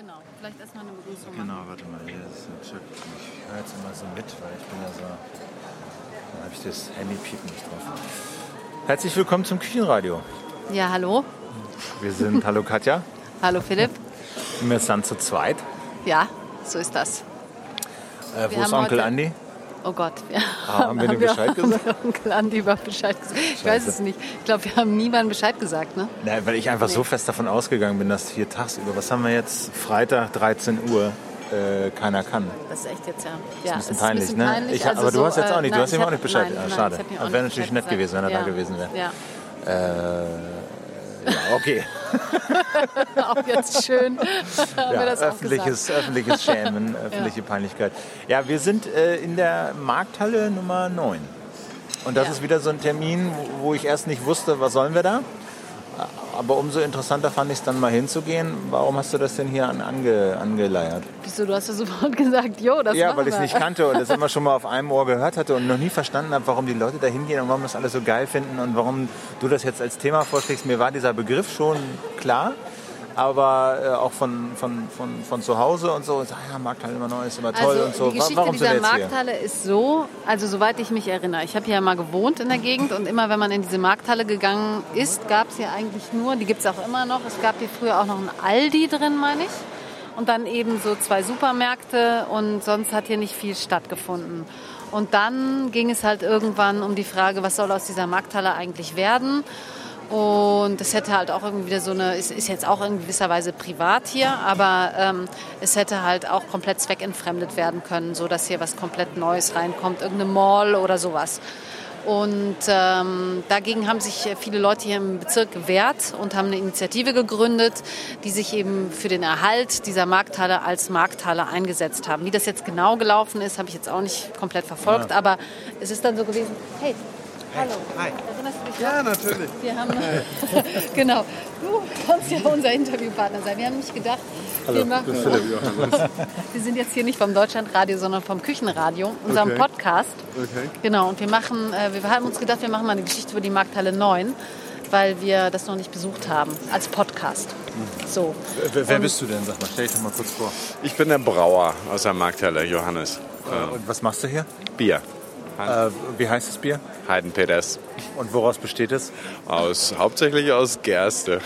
Genau, vielleicht erstmal eine Begrüßung Genau, warte mal, hier ist ein Check. Ich höre jetzt immer so mit, weil ich bin ja so. Da habe ich das Handy-Piepen nicht drauf. Herzlich willkommen zum Küchenradio. Ja, hallo. Wir sind, hallo Katja, Hallo Philipp. wir sind zu zweit. Ja, so ist das. Äh, Wir wo ist Onkel heute- Andi? Oh Gott, wir Ah, haben wir dem Bescheid haben gesagt? wir Onkel Andi über Bescheid gesagt. Ich weiß es nicht. Ich glaube, wir haben niemandem Bescheid gesagt, ne? Nein, weil ich einfach so fest davon ausgegangen bin, dass hier tagsüber, was haben wir jetzt? Freitag, 13 Uhr, äh, keiner kann. Das ist echt jetzt ja. Das ja, ist ein bisschen peinlich, bisschen ne? peinlich. Ich, Also aber du so, hast jetzt auch äh, nicht, du nein, hast ihm auch nicht Bescheid. Nein, ja, nein, schade. auch nicht wäre natürlich nett gewesen, wenn er gesagt. da gewesen wäre. Ja, Äh, ja, okay. Ja. auch jetzt schön. Ja, öffentliches, öffentliches Schämen, öffentliche Peinlichkeit. Ja, wir sind äh, in der Markthalle Nummer 9. Und das Ja. ist wieder so ein Termin, wo ich erst nicht wusste, was sollen wir da. Aber umso interessanter fand ich es dann mal hinzugehen. Warum hast du das denn hier an, ange, angeleiert? Wieso, du hast ja sofort gesagt, jo, das ja, weil ich es nicht kannte und das immer schon mal auf einem Ohr gehört hatte und noch nie verstanden habe, warum die Leute da hingehen und warum das alle so geil finden und warum du das jetzt als Thema vorschlägst. Mir war dieser Begriff schon klar, aber äh, auch von, von, von, von zu Hause und so. Und so, ah ja, Markthalle immer neu, ist immer toll Also und so. die Geschichte warum dieser jetzt hier? Markthalle ist so, also soweit ich mich erinnere, ich habe hier ja mal gewohnt in der Gegend und immer wenn man in diese Markthalle gegangen ist, gab es hier eigentlich nur, die gibt es auch immer noch, es gab hier früher auch noch ein Aldi drin, meine ich. Und dann eben so zwei Supermärkte und sonst hat hier nicht viel stattgefunden. Und dann ging es halt irgendwann um die Frage, was soll aus dieser Markthalle eigentlich werden? Und es hätte halt auch irgendwie wieder so eine, es ist jetzt auch in gewisser Weise privat hier, aber ähm, es hätte halt auch komplett zweckentfremdet werden können, so dass hier was komplett Neues reinkommt, irgendeine Mall oder sowas. Und ähm, dagegen haben sich viele Leute hier im Bezirk gewehrt und haben eine Initiative gegründet, die sich eben für den Erhalt dieser Markthalle als Markthalle eingesetzt haben. Wie das jetzt genau gelaufen ist, habe ich jetzt auch nicht komplett verfolgt, aber es ist dann so gewesen, hey, hallo, erinnerst du dich noch? Ja, natürlich. Wir haben, genau, du kannst ja unser Interviewpartner sein. Wir haben nicht gedacht, wir, machen, wir sind jetzt hier nicht vom Deutschlandradio, sondern vom Küchenradio, unserem Okay. Podcast. Okay. Genau, und wir machen, äh, wir haben uns gedacht, wir machen mal eine Geschichte über die Markthalle 9, weil wir das noch nicht besucht haben, als Podcast. So. Wer, wer bist du denn? Sag mal, stell dich doch mal kurz vor. Ich bin der Brauer aus der Markthalle, Johannes. Und was machst du hier? Bier. Äh, wie heißt das Bier? Heidenpeters. Und woraus besteht es? Aus, hauptsächlich aus Gerste.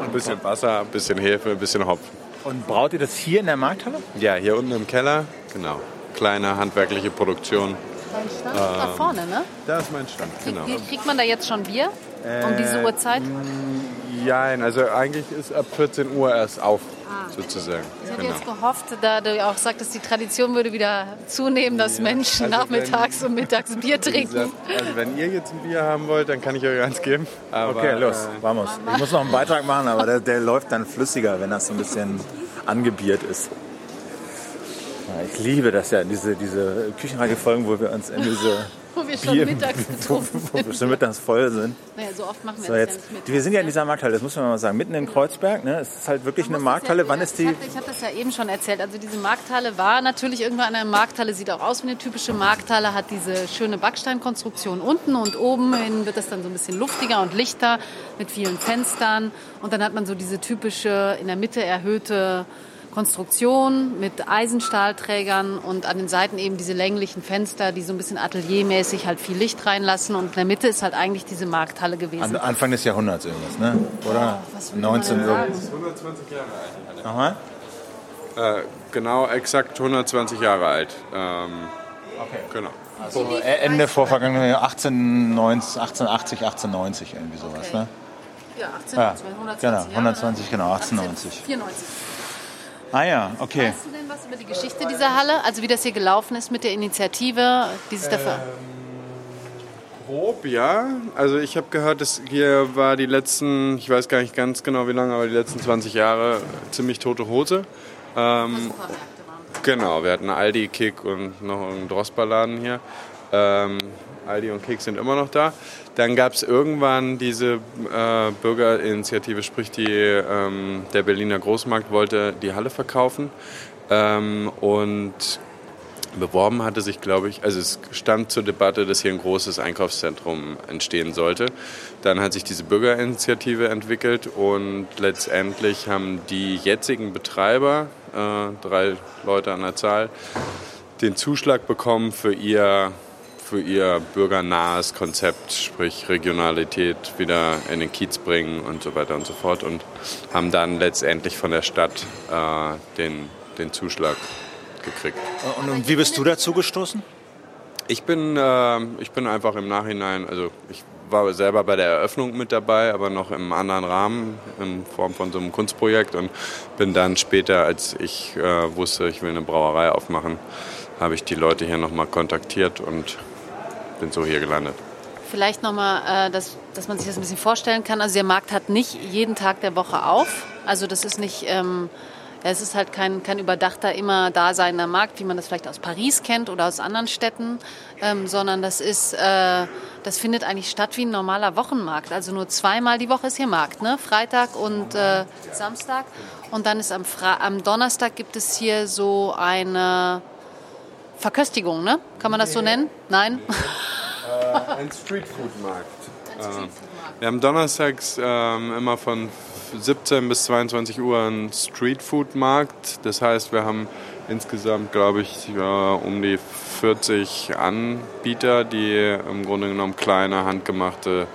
Ein bisschen Wasser, ein bisschen Hefe, ein bisschen Hopfen. Und braut ihr das hier in der Markthalle? Ja, hier unten im Keller, genau. Kleine handwerkliche Produktion. Dein Stand ist da vorne, ne? Da ist mein Stand, Krieg, genau. wie Kriegt man da jetzt schon Bier? um diese Uhrzeit? Ja, also eigentlich ist ab 14 Uhr erst auf, sozusagen. Ich hätte Genau. jetzt gehofft, da du auch sagtest, die Tradition würde wieder zunehmen, dass Menschen Also nachmittags und mittags Bier trinken. gesagt, also wenn ihr jetzt ein Bier haben wollt, dann kann ich euch eins geben. Aber, Okay, los, äh, vamos. Ich muss noch einen Beitrag machen, aber der, der läuft dann flüssiger, wenn das so ein bisschen angebiert ist. Ja, ich liebe das ja, diese, diese Küchenreihe-Folgen, wo wir uns in diese Wo wir schon Bier, mittags wo, betrunken wo wir sind. schon mittags voll sind. Naja, so oft machen wir So, das jetzt, ja nicht mit. wir sind ja in dieser Markthalle, das muss man mal sagen, mitten in Kreuzberg. Ne? Es ist halt wirklich eine Markthalle. Wann ist die? Ich hatte das ja eben schon erzählt. Also diese Markthalle war natürlich irgendwann eine Markthalle, sieht auch aus wie eine typische Markthalle, hat diese schöne Backsteinkonstruktion unten und oben hin wird das dann so ein bisschen luftiger und lichter mit vielen Fenstern. Und dann hat man so diese typische in der Mitte erhöhte Konstruktion mit Eisenstahlträgern und an den Seiten eben diese länglichen Fenster, die so ein bisschen ateliermäßig halt viel Licht reinlassen. Und in der Mitte ist halt eigentlich diese Markthalle gewesen. An, Anfang des Jahrhunderts irgendwas, ne? Oder? was will man 19 denn irgendwas. sagen? 120 Jahre alt. Nochmal? Äh, genau, exakt 120 Jahre alt. Ähm, Okay. genau. Also äh, Ende vorvergangenen Jahr, 1890, 1880, 1890, irgendwie sowas, ne? Ja, 18, Ja, 120 genau, Jahre. 120, genau, 1890. 94. Ah ja, okay. Weißt du denn was über die Geschichte dieser Halle? Also wie das hier gelaufen ist mit der Initiative, die sich dafür... Grob, ja. Also ich habe gehört, dass hier war die letzten, ich weiß gar nicht ganz genau wie lange, aber die letzten 20 Jahre ziemlich tote Hose. Ähm, Supermärkte waren. genau, wir hatten Aldi, Kick und noch einen Drosperladen hier. Ähm, Aldi und Kick sind immer noch da. Dann gab es irgendwann diese äh, Bürgerinitiative, sprich die, ähm, der Berliner Großmarkt wollte die Halle verkaufen. Ähm, und Beworben hatte sich, glaube ich, also es stand zur Debatte, dass hier ein großes Einkaufszentrum entstehen sollte. Dann hat sich diese Bürgerinitiative entwickelt und letztendlich haben die jetzigen Betreiber, äh, drei Leute an der Zahl, den Zuschlag bekommen für ihr, für ihr bürgernahes Konzept, sprich Regionalität wieder in den Kiez bringen und so weiter und so fort und haben dann letztendlich von der Stadt äh, den, den Zuschlag gekriegt. Und wie bist du dazu gestoßen? Ich bin, äh, ich bin einfach im Nachhinein, also ich war selber bei der Eröffnung mit dabei, aber noch im anderen Rahmen, in Form von so einem Kunstprojekt und bin dann später, als ich äh, wusste, ich will eine Brauerei aufmachen, habe ich die Leute hier nochmal kontaktiert und bin so hier gelandet. Vielleicht nochmal, äh, dass, dass man sich das ein bisschen vorstellen kann. Also der Markt hat nicht jeden Tag der Woche auf. Also das ist nicht... Ähm es ist halt kein, kein überdachter, immer daseinender Markt, wie man das vielleicht aus Paris kennt oder aus anderen Städten, ähm, sondern das ist, äh, das findet eigentlich statt wie ein normaler Wochenmarkt. Also nur zweimal die Woche ist hier Markt, ne? Freitag und äh, Samstag. Und dann ist am, Fra am Donnerstag gibt es hier so eine Verköstigung, ne? Kann man das so nennen? Nein? Äh, ein Streetfood-Markt. Äh, wir haben donnerstags äh, immer von 17 bis 22 Uhr ein Streetfood-Markt. Das heißt, wir haben insgesamt, glaube ich, ja, um die 40 Anbieter, die im Grunde genommen kleine, handgemachte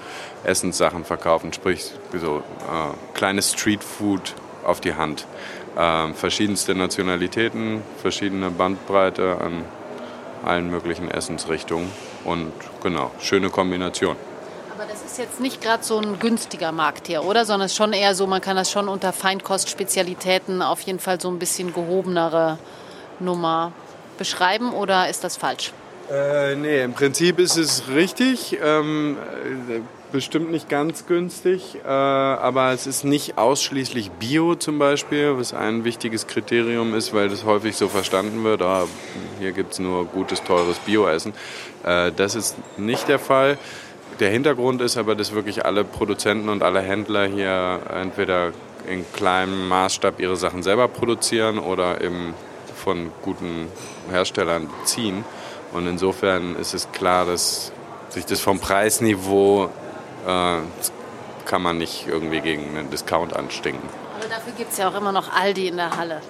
Essenssachen verkaufen. Sprich, so äh, kleines Streetfood auf die Hand. Äh, verschiedenste Nationalitäten, verschiedene Bandbreite an allen möglichen Essensrichtungen. Und genau, schöne Kombination ist jetzt nicht gerade so ein günstiger Markt hier, oder? Sondern es ist schon eher so, man kann das schon unter Feinkostspezialitäten auf jeden Fall so ein bisschen gehobenere Nummer beschreiben oder ist das falsch? Äh, nee, im Prinzip ist es richtig. Ähm, bestimmt nicht ganz günstig, äh, aber es ist nicht ausschließlich Bio zum Beispiel, was ein wichtiges Kriterium ist, weil das häufig so verstanden wird, ah, hier gibt es nur gutes, teures Bioessen. Äh, das ist nicht der Fall. Der Hintergrund ist aber, dass wirklich alle Produzenten und alle Händler hier entweder in kleinem Maßstab ihre Sachen selber produzieren oder eben von guten Herstellern beziehen. Und insofern ist es klar, dass sich das vom Preisniveau äh, kann man nicht irgendwie gegen einen Discount anstinken. Aber dafür gibt es ja auch immer noch Aldi in der Halle.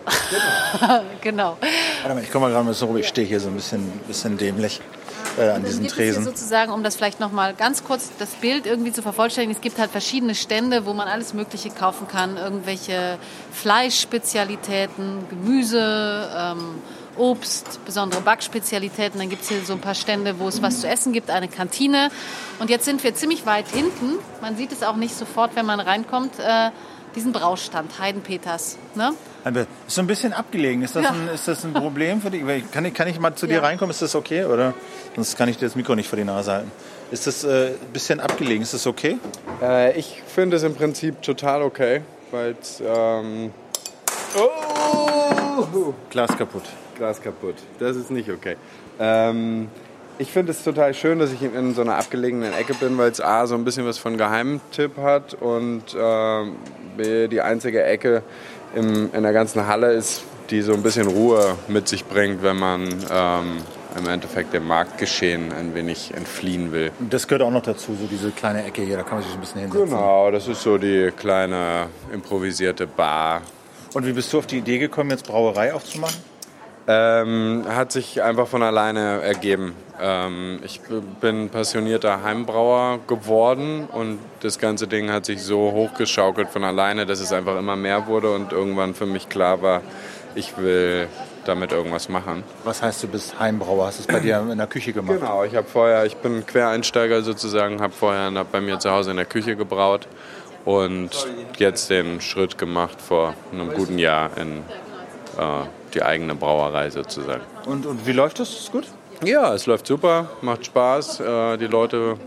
Genau. genau. Warte mal, ich komme mal gerade mal so rum, ich stehe hier so ein bisschen, bisschen dämlich äh, an diesen Tresen. sozusagen, um das vielleicht noch mal ganz kurz das Bild irgendwie zu vervollständigen, es gibt halt verschiedene Stände, wo man alles Mögliche kaufen kann. Irgendwelche Fleischspezialitäten, Gemüse, ähm, Obst, besondere Backspezialitäten. Dann gibt es hier so ein paar Stände, wo es was zu essen gibt, eine Kantine. Und jetzt sind wir ziemlich weit hinten. Man sieht es auch nicht sofort, wenn man reinkommt. Äh, diesen Braustand, Heidenpeters. Ne? Ist so ein bisschen abgelegen. Ist das, ja. ein, ist das ein Problem für dich? Kann ich, kann ich mal zu ja. dir reinkommen? Ist das okay? Oder sonst kann ich dir das Mikro nicht vor die Nase halten. Ist das äh, ein bisschen abgelegen? Ist das okay? Äh, ich finde es im Prinzip total okay, weil ähm oh! Glas kaputt. Glas kaputt. Das ist nicht okay. Ähm, ich finde es total schön, dass ich in so einer abgelegenen Ecke bin, weil es A, so ein bisschen was von Geheimtipp hat und äh, B, die einzige Ecke im, in der ganzen Halle ist, die so ein bisschen Ruhe mit sich bringt, wenn man ähm, im Endeffekt dem Marktgeschehen ein wenig entfliehen will. Das gehört auch noch dazu, so diese kleine Ecke hier, da kann man sich ein bisschen hinsetzen. Genau, das ist so die kleine improvisierte Bar. Und wie bist du auf die Idee gekommen, jetzt Brauerei aufzumachen? Ähm, hat sich einfach von alleine ergeben. Ähm, ich bin passionierter Heimbrauer geworden und das ganze Ding hat sich so hochgeschaukelt von alleine, dass es einfach immer mehr wurde und irgendwann für mich klar war, ich will damit irgendwas machen. Was heißt, du bist Heimbrauer? Hast du es bei dir in der Küche gemacht? Genau, ich habe vorher, ich bin Quereinsteiger sozusagen, habe vorher bei mir zu Hause in der Küche gebraut und jetzt den Schritt gemacht vor einem guten Jahr in äh, die eigene Brauerei sozusagen. Und, und wie läuft das? Ist gut? Ja, es läuft super, macht Spaß. Äh, die Leute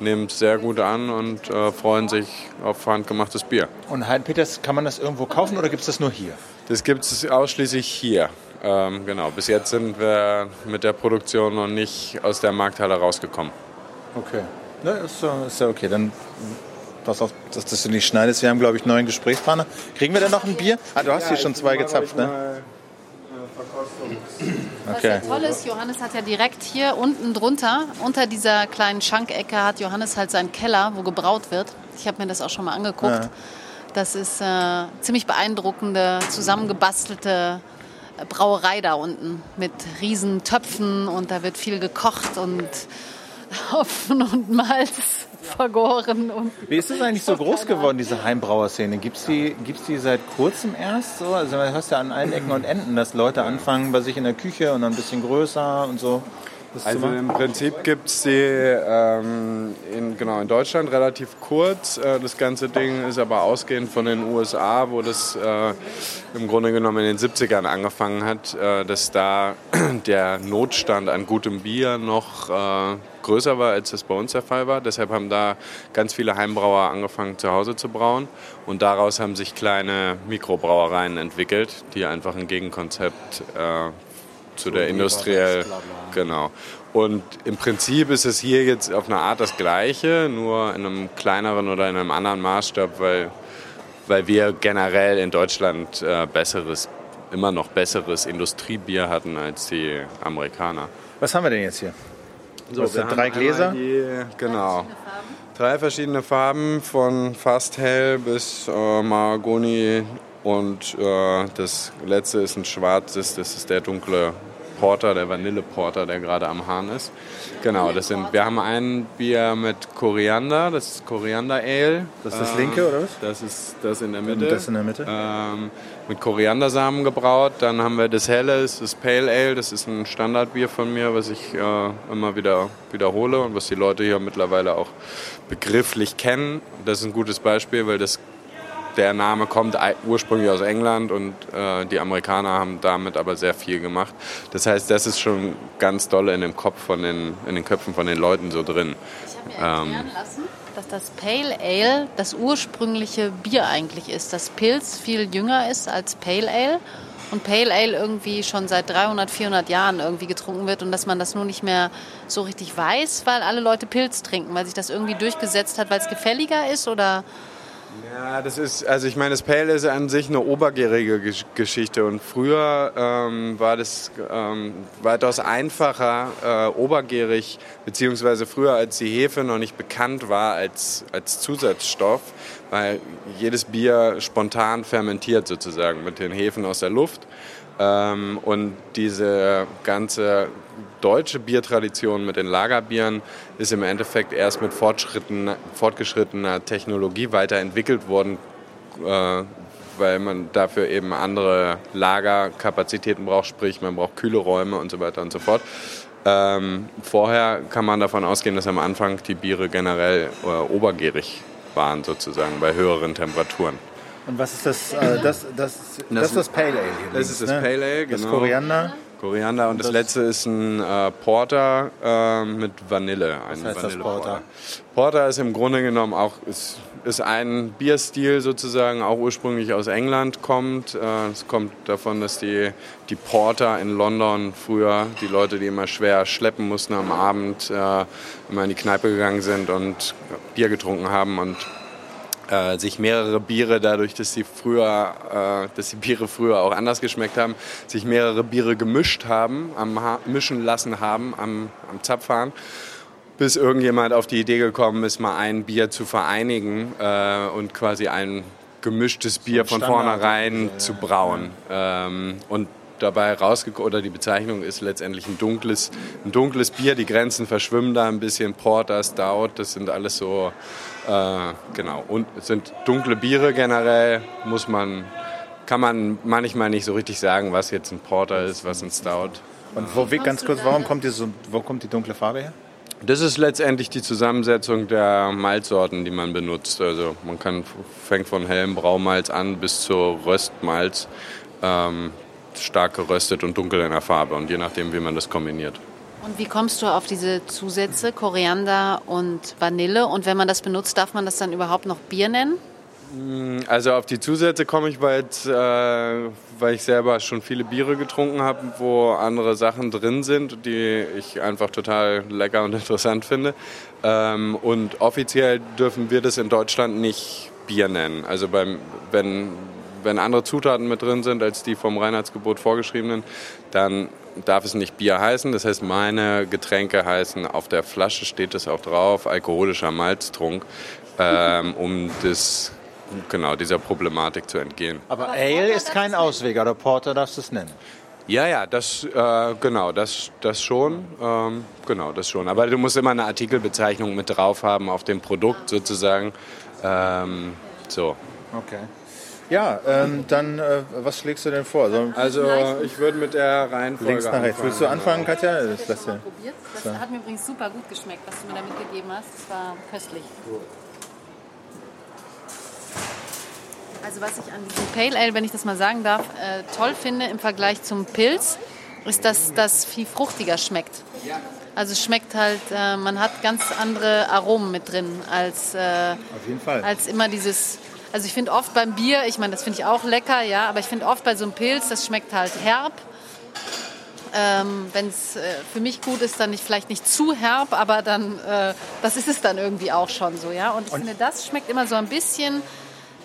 nehmen es sehr gut an und äh, freuen sich auf handgemachtes Bier. Und Heidenpeters, kann man das irgendwo kaufen oder gibt es das nur hier? Das gibt es ausschließlich hier. Ähm, genau, bis jetzt sind wir mit der Produktion noch nicht aus der Markthalle rausgekommen. Okay. Ne, ist, ist ja okay. Dann pass auf, dass, dass du nicht schneidest. Wir haben, glaube ich, neun Gesprächspartner. Kriegen wir denn noch ein Bier? Ah, du hast ja, hier schon zwei gezapft, ne? Was ja toll ist, Johannes hat ja direkt hier unten drunter, unter dieser kleinen Schankecke, hat Johannes halt seinen Keller, wo gebraut wird. Ich habe mir das auch schon mal angeguckt. Ja. Das ist äh, ziemlich beeindruckende, zusammengebastelte Brauerei da unten mit riesen Töpfen und da wird viel gekocht und Hopfen und Malz vergoren. Und Wie ist das eigentlich so groß geworden, diese Heimbrauerszene? Gibt es die, gibt's die seit kurzem erst so? Also du hörst ja an allen Ecken und Enden, dass Leute anfangen bei sich in der Küche und dann ein bisschen größer und so. Also im Prinzip gibt es die ähm, in, genau, in Deutschland relativ kurz. Äh, das ganze Ding ist aber ausgehend von den USA, wo das äh, im Grunde genommen in den 70ern angefangen hat, äh, dass da der Notstand an gutem Bier noch äh, größer war, als das bei uns der Fall war. Deshalb haben da ganz viele Heimbrauer angefangen, zu Hause zu brauen. Und daraus haben sich kleine Mikrobrauereien entwickelt, die einfach ein Gegenkonzept äh, zu der industriell. Genau. Und im Prinzip ist es hier jetzt auf eine Art das Gleiche, nur in einem kleineren oder in einem anderen Maßstab, weil, weil wir generell in Deutschland äh, besseres, immer noch besseres Industriebier hatten als die Amerikaner. Was haben wir denn jetzt hier? So, das sind drei Gläser? Die, genau. Drei verschiedene Farben von fast hell bis äh, Mahagoni und äh, das letzte ist ein schwarzes, das ist der dunkle Porter, der Vanilleporter, der gerade am Hahn ist. Genau, das sind, wir haben ein Bier mit Koriander, das ist Koriander Ale. Das ist das linke, oder was? Das ist das in der Mitte. Das in der Mitte. Ähm, mit Koriandersamen gebraut. Dann haben wir das Helle, das ist Pale Ale, das ist ein Standardbier von mir, was ich äh, immer wieder wiederhole und was die Leute hier mittlerweile auch begrifflich kennen. Das ist ein gutes Beispiel, weil das der Name kommt ursprünglich aus England und äh, die Amerikaner haben damit aber sehr viel gemacht. Das heißt, das ist schon ganz doll in dem Kopf von den, in den Köpfen von den Leuten so drin. Ich habe mir erklären ähm, lassen, dass das Pale Ale das ursprüngliche Bier eigentlich ist. Dass Pilz viel jünger ist als Pale Ale und Pale Ale irgendwie schon seit 300, 400 Jahren irgendwie getrunken wird und dass man das nur nicht mehr so richtig weiß, weil alle Leute Pilz trinken, weil sich das irgendwie durchgesetzt hat, weil es gefälliger ist oder ja, das ist, also ich meine, das Pale ist an sich eine obergärige Geschichte und früher ähm, war das ähm, weitaus einfacher, äh, obergärig, beziehungsweise früher, als die Hefe noch nicht bekannt war als, als Zusatzstoff, weil jedes Bier spontan fermentiert sozusagen mit den Hefen aus der Luft. Ähm, und diese ganze deutsche Biertradition mit den Lagerbieren ist im Endeffekt erst mit fortgeschrittener Technologie weiterentwickelt worden, äh, weil man dafür eben andere Lagerkapazitäten braucht, sprich man braucht kühle Räume und so weiter und so fort. Ähm, vorher kann man davon ausgehen, dass am Anfang die Biere generell äh, obergärig waren, sozusagen bei höheren Temperaturen. Und was ist das? Äh, das, das, das, ist das Pale Ale. Hier das ist das ne? Pale Ale, genau. Das Koriander. Koriander und das, das letzte ist ein äh, Porter äh, mit Vanille. Ein was heißt Vanille das Porter? Porter ist im Grunde genommen auch ist, ist ein Bierstil sozusagen, auch ursprünglich aus England kommt. Äh, es kommt davon, dass die, die Porter in London früher, die Leute, die immer schwer schleppen mussten am Abend, äh, immer in die Kneipe gegangen sind und Bier getrunken haben und äh, sich mehrere Biere, dadurch, dass sie früher, äh, dass die Biere früher auch anders geschmeckt haben, sich mehrere Biere gemischt haben, am ha mischen lassen haben am, am Zapfhahn, bis irgendjemand auf die Idee gekommen ist, mal ein Bier zu vereinigen äh, und quasi ein gemischtes Bier von vornherein zu brauen. Ähm, und dabei rausgekommen, oder die Bezeichnung ist letztendlich ein dunkles, ein dunkles Bier. Die Grenzen verschwimmen da ein bisschen. Porter, Stout, das sind alles so, äh, genau. Und es sind dunkle Biere generell, muss man, kann man manchmal nicht so richtig sagen, was jetzt ein Porter ist, was ein Stout. Und wo, ganz kurz, warum kommt, die so, wo kommt die dunkle Farbe her? Das ist letztendlich die Zusammensetzung der Malzsorten, die man benutzt. Also man kann, fängt von hellem Braumalz an bis zur Röstmalz. Ähm, stark geröstet und dunkel in der Farbe und je nachdem, wie man das kombiniert. Und wie kommst du auf diese Zusätze, Koriander und Vanille? Und wenn man das benutzt, darf man das dann überhaupt noch Bier nennen? Mm, also auf die Zusätze komme ich, weil, äh, weil ich selber schon viele Biere getrunken habe, wo andere Sachen drin sind, die ich einfach total lecker und interessant finde. Ähm, und offiziell dürfen wir das in Deutschland nicht Bier nennen. Also beim, wenn wenn andere Zutaten mit drin sind als die vom Reinheitsgebot vorgeschriebenen, dann darf es nicht Bier heißen. Das heißt, meine Getränke heißen, auf der Flasche steht es auch drauf, alkoholischer Malztrunk, ähm, um das, genau, dieser Problematik zu entgehen. Aber Ale ist kein Ausweg, oder Porter darfst du es nennen. Ja, ja, das äh, genau, das, das schon, ähm, genau, das schon. Aber du musst immer eine Artikelbezeichnung mit drauf haben auf dem Produkt sozusagen. Ähm, so. Okay. Ja, ähm, dann äh, was schlägst du denn vor? So, Also ich würde mit der Reihenfolge links nach rechts. Willst du anfangen, Katja? Das, das, Mal probiert. Das hat mir übrigens super gut geschmeckt, was du mir da mitgegeben hast. Das war köstlich. Also was ich an diesem Pale Ale, wenn ich das mal sagen darf, äh, toll finde im Vergleich zum Pilz, ist, dass das viel fruchtiger schmeckt. Also es schmeckt halt, äh, man hat ganz andere Aromen mit drin als, äh, Auf jeden Fall. als immer dieses. Also ich finde oft beim Bier, ich meine, das finde ich auch lecker, ja, aber ich finde oft bei so einem Pilz, das schmeckt halt herb. Ähm, Wenn es äh, für mich gut ist, dann nicht, vielleicht nicht zu herb, aber dann, äh, das ist es dann irgendwie auch schon so, ja. Und ich finde, das schmeckt immer so ein bisschen,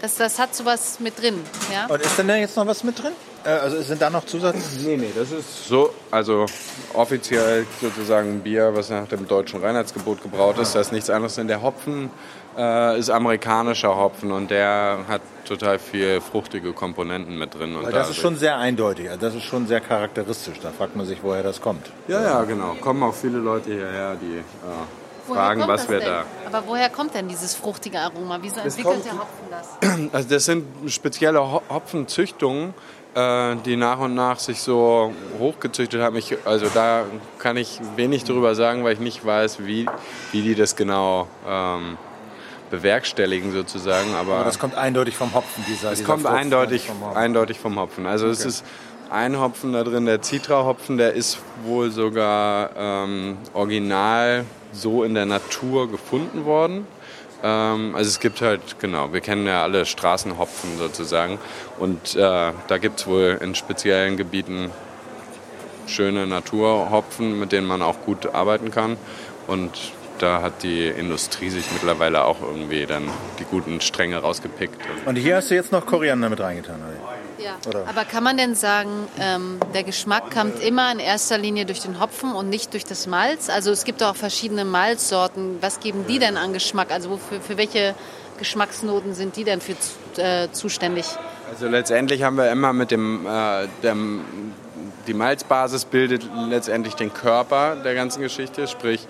das, das hat sowas mit drin, ja. Und ist denn da jetzt noch was mit drin? Äh, also sind da noch Zusatz? Nee, nee, das ist so, also offiziell sozusagen ein Bier, was nach dem deutschen Reinheitsgebot gebraut ist. Da ist nichts anderes denn der Hopfen äh, ist amerikanischer Hopfen und der hat total viel fruchtige Komponenten mit drin. Und Weil das ist dadurch- schon sehr eindeutig. Also das ist schon sehr charakteristisch. Da fragt man sich, woher das kommt. Ja, ja, genau. Kommen auch viele Leute hierher, die äh, fragen, was wir denn? da. Aber woher kommt denn dieses fruchtige Aroma? Wieso entwickelt der Hopfen das? Also das sind spezielle Ho- Hopfenzüchtungen, äh, die nach und nach sich so hochgezüchtet haben. Ich, also da kann ich wenig drüber sagen, weil ich nicht weiß, wie, wie die das genau ähm, bewerkstelligen sozusagen. Aber, Aber das kommt eindeutig vom Hopfen. Dieser, es dieser kommt Frucht- eindeutig, vom Hopfen. eindeutig vom Hopfen. Also es ist ein Hopfen da drin, der Citra-Hopfen, der ist wohl sogar ähm, original so in der Natur gefunden worden. Ähm, also es gibt halt, genau, wir kennen ja alle Straßenhopfen sozusagen. Und äh, da gibt es wohl in speziellen Gebieten schöne Naturhopfen, mit denen man auch gut arbeiten kann. Und da hat die Industrie sich mittlerweile auch irgendwie dann die guten Stränge rausgepickt. Und hier hast du jetzt noch Koriander mit reingetan. Oder? Ja. Oder? Aber kann man denn sagen, ähm, der Geschmack kommt immer in erster Linie durch den Hopfen und nicht durch das Malz? Also es gibt auch verschiedene Malzsorten. Was geben die denn an Geschmack? Also wofür, für welche Geschmacksnoten sind die denn für äh, zuständig? Also letztendlich haben wir immer mit dem, äh, dem die Malzbasis bildet letztendlich den Körper der ganzen Geschichte, sprich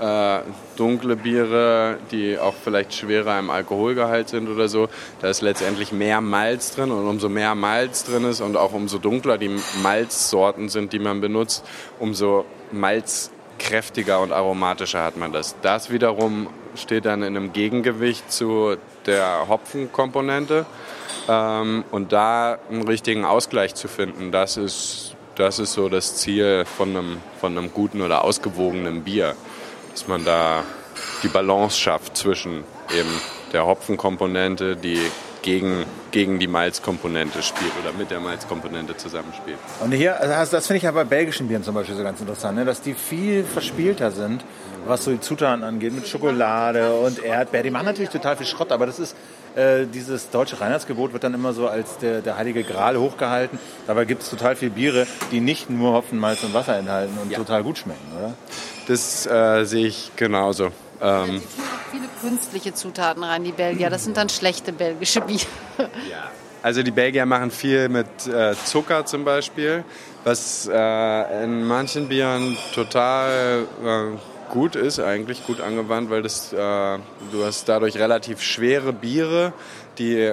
äh, dunkle Biere, die auch vielleicht schwerer im Alkoholgehalt sind oder so, da ist letztendlich mehr Malz drin und umso mehr Malz drin ist und auch umso dunkler die Malzsorten sind, die man benutzt, umso malzkräftiger und aromatischer hat man das. Das wiederum steht dann in einem Gegengewicht zu der Hopfenkomponente. Ähm, und da einen richtigen Ausgleich zu finden, das ist, das ist so das Ziel von einem, von einem guten oder ausgewogenen Bier. Dass man da die Balance schafft zwischen eben der Hopfenkomponente, die gegen, gegen die Malzkomponente spielt oder mit der Malzkomponente zusammenspielt. Und hier, also das, finde ich ja bei belgischen Bieren zum Beispiel so ganz interessant, ne? dass die viel verspielter sind, was so die Zutaten angeht, mit Schokolade und Erdbeer. Die machen natürlich total viel Schrott, aber das ist, äh, dieses deutsche Reinheitsgebot wird dann immer so als der, der heilige Gral hochgehalten. Dabei gibt es total viele Biere, die nicht nur Hopfen, Malz und Wasser enthalten und total gut schmecken, oder? Das äh, sehe ich genauso. Ähm, viele künstliche Zutaten rein, die Belgier. Das sind dann schlechte belgische Biere. Also die Belgier machen viel mit äh, Zucker zum Beispiel, was äh, in manchen Bieren total äh, gut ist, eigentlich gut angewandt, weil das, äh, du hast dadurch relativ schwere Biere, die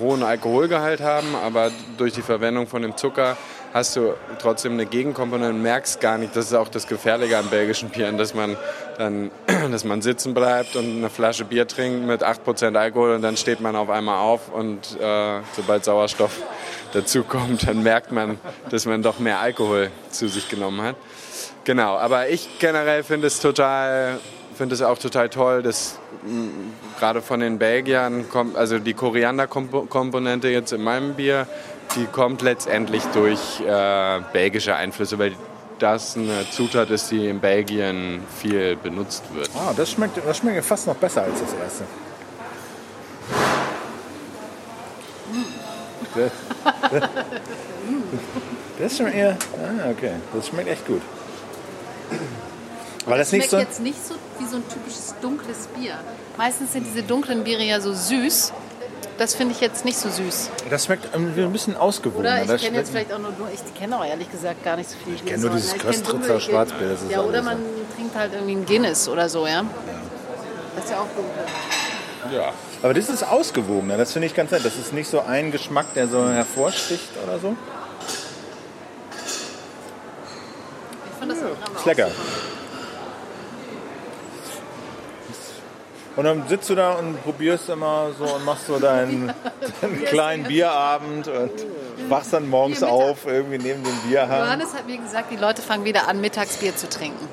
hohen Alkoholgehalt haben, aber durch die Verwendung von dem Zucker hast du trotzdem eine Gegenkomponente und merkst gar nicht, das ist auch das Gefährliche an belgischen Bieren, dass man dann, dass man sitzen bleibt und eine Flasche Bier trinkt mit 8% Alkohol und dann steht man auf einmal auf und äh, sobald Sauerstoff dazukommt, dann merkt man, dass man doch mehr Alkohol zu sich genommen hat. Genau, aber ich generell finde es total, finde es auch total toll, dass mh, gerade von den Belgiern kommt, also die Korianderkomponente jetzt in meinem Bier, die kommt letztendlich durch äh, belgische Einflüsse, weil das eine Zutat ist, die in Belgien viel benutzt wird. Ah, das schmeckt, das schmeckt fast noch besser als das erste. Das, das schon eher. Ah, okay. Das schmeckt echt gut. Weil das nicht Schmeckt so. jetzt nicht so wie so ein typisches dunkles Bier. Meistens sind diese dunklen Biere ja so süß. Das finde ich jetzt nicht so süß. Das schmeckt ein bisschen ausgewogener. Oder ich kenne jetzt vielleicht auch nur, ich kenne auch ehrlich gesagt gar nicht so viel. Ich kenn nur dieses Köstritzer Schwarzbier, das ist Ja, oder man trinkt halt irgendwie ein Guinness oder so, ja. Das ist ja auch dunkel. Ja. Aber das ist ausgewogener. Das finde ich ganz nett. Das ist nicht so ein Geschmack, der so hervorsticht oder so. Ich finde das auch Ist lecker. Und dann sitzt du da und probierst immer so und machst so deinen, deinen kleinen Bierabend und wachst dann morgens auf, irgendwie neben dem Bierhahn. Johannes hat mir gesagt, die Leute fangen wieder an, Mittagsbier zu trinken.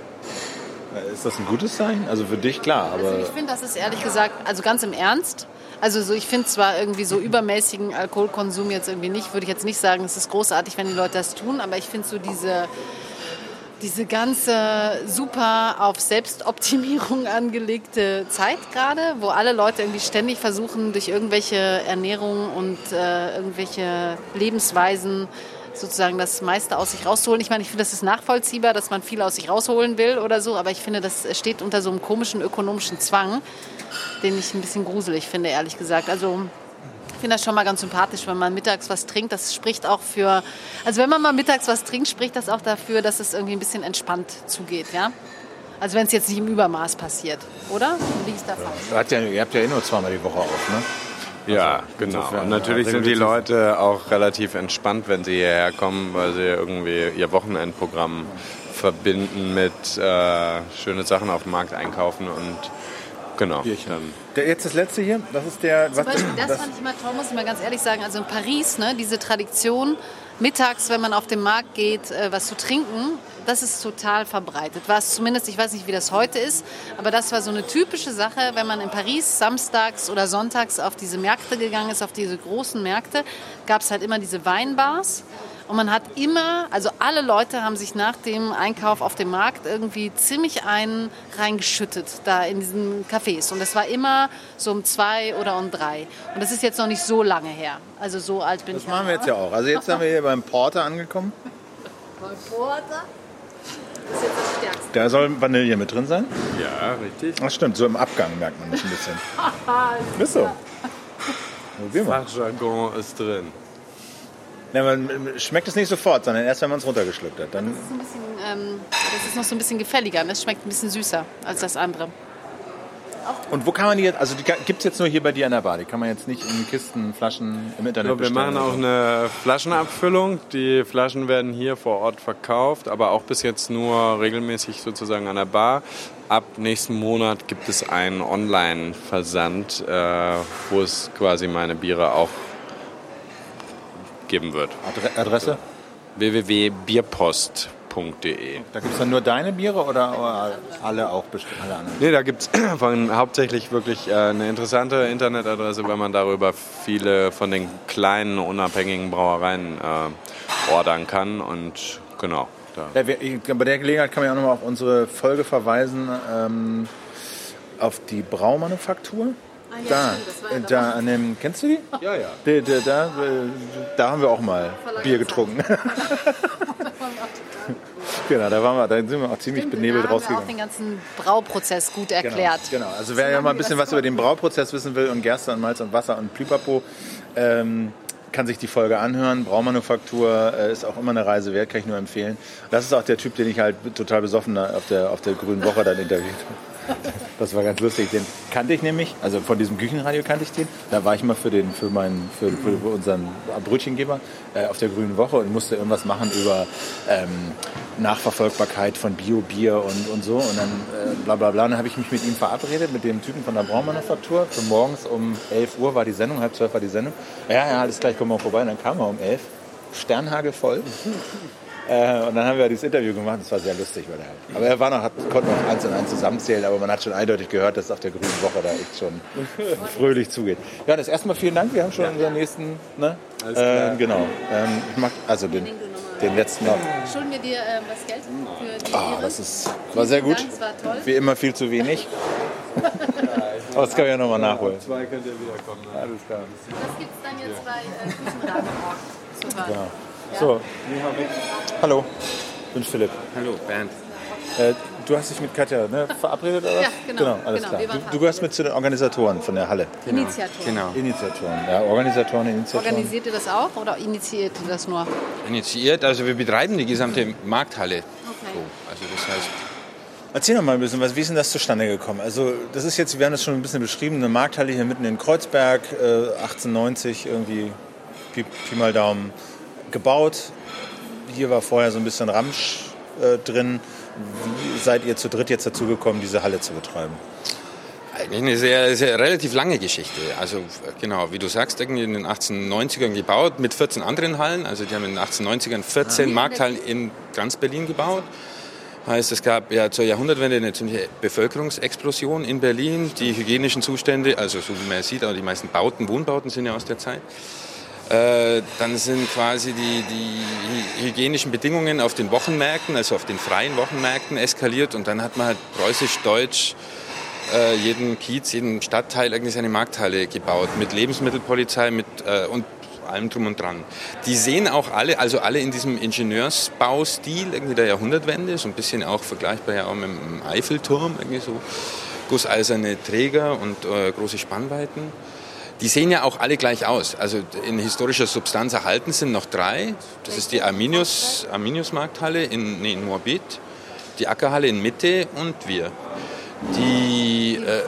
Ist das ein gutes Zeichen? Also für dich klar, Also aber ich finde, das ist ehrlich gesagt, also ganz im Ernst. Also so, ich finde zwar irgendwie so übermäßigen Alkoholkonsum jetzt irgendwie nicht, würde ich jetzt nicht sagen, es ist großartig, wenn die Leute das tun, aber ich finde so diese, diese ganze super auf Selbstoptimierung angelegte Zeit gerade, wo alle Leute irgendwie ständig versuchen, durch irgendwelche Ernährung und äh, irgendwelche Lebensweisen sozusagen das meiste aus sich rauszuholen. Ich meine, ich finde, das ist nachvollziehbar, dass man viel aus sich rausholen will oder so, aber ich finde, das steht unter so einem komischen ökonomischen Zwang, den ich ein bisschen gruselig finde, ehrlich gesagt. Also finde das schon mal ganz sympathisch, wenn man mittags was trinkt. Das spricht auch für, also wenn man mal mittags was trinkt, spricht das auch dafür, dass es irgendwie ein bisschen entspannt zugeht, ja. Also wenn es jetzt nicht im Übermaß passiert, oder? Da falsch? du hast ja, ihr habt ja eh nur zweimal die Woche auf, ne? Ja, genau. insofern, Und natürlich ja, sind die regelt sich. Leute auch relativ entspannt, wenn sie hierher kommen, weil sie irgendwie ihr Wochenendprogramm verbinden mit äh, schöne Sachen auf dem Markt einkaufen und genau. Dann, Der, jetzt das letzte hier, das ist der. Zum Beispiel, das, das, fand ich immer toll, muss ich mal ganz ehrlich sagen. Also in Paris, ne, diese Tradition, mittags, wenn man auf den Markt geht, äh, was zu trinken, das ist total verbreitet. War es zumindest, ich weiß nicht, wie das heute ist, aber das war so eine typische Sache, wenn man in Paris samstags oder sonntags auf diese Märkte gegangen ist, auf diese großen Märkte, gab es halt immer diese Weinbars. Und man hat immer, also alle Leute haben sich nach dem Einkauf auf dem Markt irgendwie ziemlich einen reingeschüttet da in diesen Cafés. Und das war immer so um zwei oder um drei. Und das ist jetzt noch nicht so lange her. Also so alt bin das ich. machen wir jetzt ja auch. Also jetzt sind wir hier beim Porter angekommen. Porter. Das ist jetzt das Stärkste. Da soll Vanille mit drin sein. ja, richtig. Das stimmt, so im Abgang merkt man das ein bisschen. Ist so. Probier mal. Fachjargon ist drin. Ja, man schmeckt es nicht sofort, sondern erst, wenn man es runtergeschluckt hat. Dann Das ist, ein bisschen, ähm, das ist noch so ein bisschen gefälliger. Das schmeckt ein bisschen süßer als das andere. Und wo kann man die jetzt, also die gibt es jetzt nur hier bei dir an der Bar, die kann man jetzt nicht in Kisten, Flaschen im Internet So, wir bestellen. machen auch eine Flaschenabfüllung. Die Flaschen werden hier vor Ort verkauft, aber auch bis jetzt nur regelmäßig sozusagen an der Bar. Ab nächsten Monat gibt es einen Online-Versand, äh, wo es quasi meine Biere auch geben wird. Adre Adresse? www.bierpost.de Da gibt es dann nur deine Biere oder alle auch alle anderen? Nee, da gibt es hauptsächlich wirklich äh, eine interessante Internetadresse, weil man darüber viele von den kleinen, unabhängigen Brauereien äh, ordern kann. Und genau, da. Ja, wir, ich, bei der Gelegenheit kann man ja auch nochmal auf unsere Folge verweisen, ähm, auf die Braumanufaktur. Ah, ja, da, stimmt, da da an dem, kennst du die? Ja, ja. Da, da, da, äh, da haben wir auch mal Bier getrunken. genau, da waren wir, da sind wir auch ziemlich benebelt da haben wir auch rausgegangen. den ganzen Brauprozess gut erklärt. Genau, genau. also wer ja mal ein bisschen was über den Brauprozess wissen will und Gerste und Malz und Wasser und Plüpapo, ähm, kann sich die Folge anhören. Braumanufaktur äh, ist auch immer eine Reise wert, kann ich nur empfehlen. Das ist auch der Typ, den ich halt total besoffen da auf der, auf der Grünen Woche dann interviewt habe. Das war ganz lustig. Den kannte ich nämlich, also von diesem Küchenradio kannte ich den. Da war ich mal für, den, für, meinen, für, für unseren Brötchengeber äh, auf der Grünen Woche und musste irgendwas machen über ähm, Nachverfolgbarkeit von Bio-Bier und, und so. Und dann äh, bla bla bla. Dann habe ich mich mit ihm verabredet, mit dem Typen von der Braumanufaktur. Für morgens um 11 Uhr war die Sendung, halb zwölf war die Sendung. Ja, ja, alles gleich, kommen wir vorbei. Und dann kam er um 11, Sternhagel voll. Äh, und dann haben wir dieses Interview gemacht, das war sehr lustig. Weil er halt, aber er war noch, hat, konnte noch eins und eins zusammenzählen, aber man hat schon eindeutig gehört, dass es auf der Grünen Woche da echt schon fröhlich zugeht. Ja, das erstmal vielen Dank, wir haben schon unseren nächsten, ne? Alles klar. Äh, genau. Ähm, ich mag, also den, den letzten noch. Schulden wir dir ähm, das Geld für die Ah, Biere? das ist, war sehr gut. Dank, war toll. Wie immer viel zu wenig. Aber das kann ich ja nochmal nachholen. Zwei könnt ihr wiederkommen. Ne? Alles klar. Das gibt es dann jetzt bei äh, Küchenradio morgen zu hören. Genau. So, hallo, ich bin Philipp. Hallo, Bernd. Äh, du hast dich mit Katja ne, verabredet oder was? Ja, genau, alles genau, klar. Du, du gehörst mit zu den Organisatoren von der Halle. Initiator. Genau. Initiatoren, ja, Organisatoren, Initiatoren. Organisiert ihr das auch oder initiiert ihr das nur? initiiert. Also wir betreiben die gesamte Markthalle. Okay. So, also das heißt, Erzähl doch mal ein bisschen, was, wie ist denn das zustande gekommen? Also das ist jetzt, wir haben das schon ein bisschen beschrieben, eine Markthalle hier mitten in Kreuzberg, äh, 1890 irgendwie, Pi, Pi mal Daumen, gebaut. Hier war vorher so ein bisschen Ramsch äh, drin. Wie seid ihr zu dritt jetzt dazu gekommen, diese Halle zu betreiben? eigentlich eine sehr, sehr relativ lange Geschichte. Also genau, wie du sagst, irgendwie in den 1890ern gebaut mit 14 anderen Hallen. Also die haben in den 1890ern 14 Markthallen in ganz Berlin gebaut. Heißt, es gab ja zur Jahrhundertwende eine ziemliche Bevölkerungsexplosion in Berlin. Die hygienischen Zustände, also so wie man es sieht, aber die meisten Bauten, Wohnbauten sind ja aus der Zeit. Äh, dann sind quasi die, die hygienischen Bedingungen auf den Wochenmärkten, also auf den freien Wochenmärkten eskaliert und dann hat man halt preußisch-deutsch äh, jeden Kiez, jeden Stadtteil irgendwie seine Markthalle gebaut mit Lebensmittelpolizei mit, äh, und allem drum und dran. Die sehen auch alle, also alle in diesem Ingenieursbaustil irgendwie der Jahrhundertwende, so ein bisschen auch vergleichbar ja auch mit dem Eiffelturm, irgendwie so gusseiserne Träger und äh, große Spannweiten. Die sehen ja auch alle gleich aus. Also in historischer Substanz erhalten sind noch drei. Das ist die Arminius, Arminius Markthalle in, nee, in Moabit, die Ackerhalle in Mitte und wir. Die, in äh,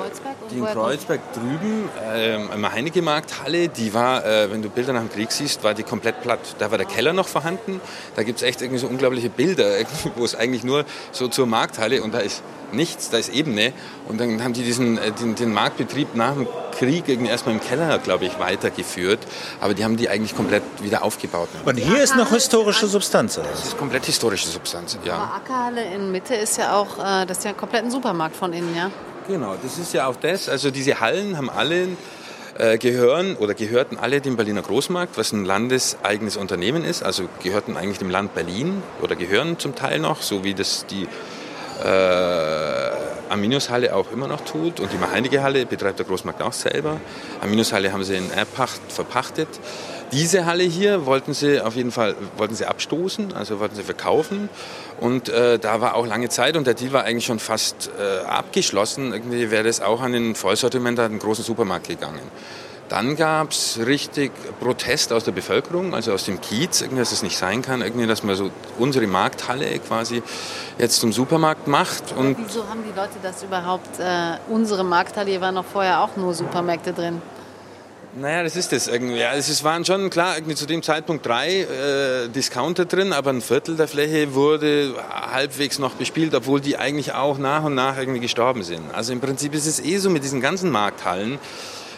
die in kommt- Kreuzberg drüben, ähm, am Heinecke-Markthalle, die war, äh, wenn du Bilder nach dem Krieg siehst, war die komplett platt. Da war der Keller noch vorhanden. Da gibt es echt irgendwie so unglaubliche Bilder, wo es eigentlich nur so zur Markthalle und da ist nichts, da ist Ebene. Und dann haben die diesen, äh, den, den Marktbetrieb nach dem Krieg irgendwie erstmal im Keller, glaube ich, weitergeführt. Aber die haben die eigentlich komplett wieder aufgebaut. Und hier ist noch historische Substanz. Oder? Das ist komplett historische Substanz, ja. Aber Ackerhalle in Mitte ist ja auch, äh, das ist ja komplett ein Supermarkt von innen, ja? Genau, das ist ja auch das. Also diese Hallen haben alle äh, gehören oder gehörten alle dem Berliner Großmarkt, was ein landeseigenes Unternehmen ist. Also gehörten eigentlich dem Land Berlin oder gehören zum Teil noch, so wie das die äh, Arminius-Halle auch immer noch tut. Und die Heinecke-Halle betreibt der Großmarkt auch selber. Arminius-Halle haben sie in Erbpacht verpachtet. Diese Halle hier wollten sie auf jeden Fall wollten sie abstoßen, also wollten sie verkaufen. Und äh, da war auch lange Zeit und der Deal war eigentlich schon fast äh, abgeschlossen. Irgendwie wäre das auch an den Vollsortiment, an den großen Supermarkt gegangen. Dann gab es richtig Protest aus der Bevölkerung, also aus dem Kiez, irgendwie, dass es nicht sein kann, irgendwie, dass man so unsere Markthalle quasi jetzt zum Supermarkt macht. Und Wieso haben die Leute das überhaupt? Äh, unsere Markthalle, hier waren noch vorher auch nur Supermärkte drin. naja, das ist das irgendwie. Ja, es waren schon klar irgendwie zu dem Zeitpunkt drei äh, Discounter drin, aber ein Viertel der Fläche wurde halbwegs noch bespielt, obwohl die eigentlich auch nach und nach irgendwie gestorben sind. Also im Prinzip ist es eh so mit diesen ganzen Markthallen,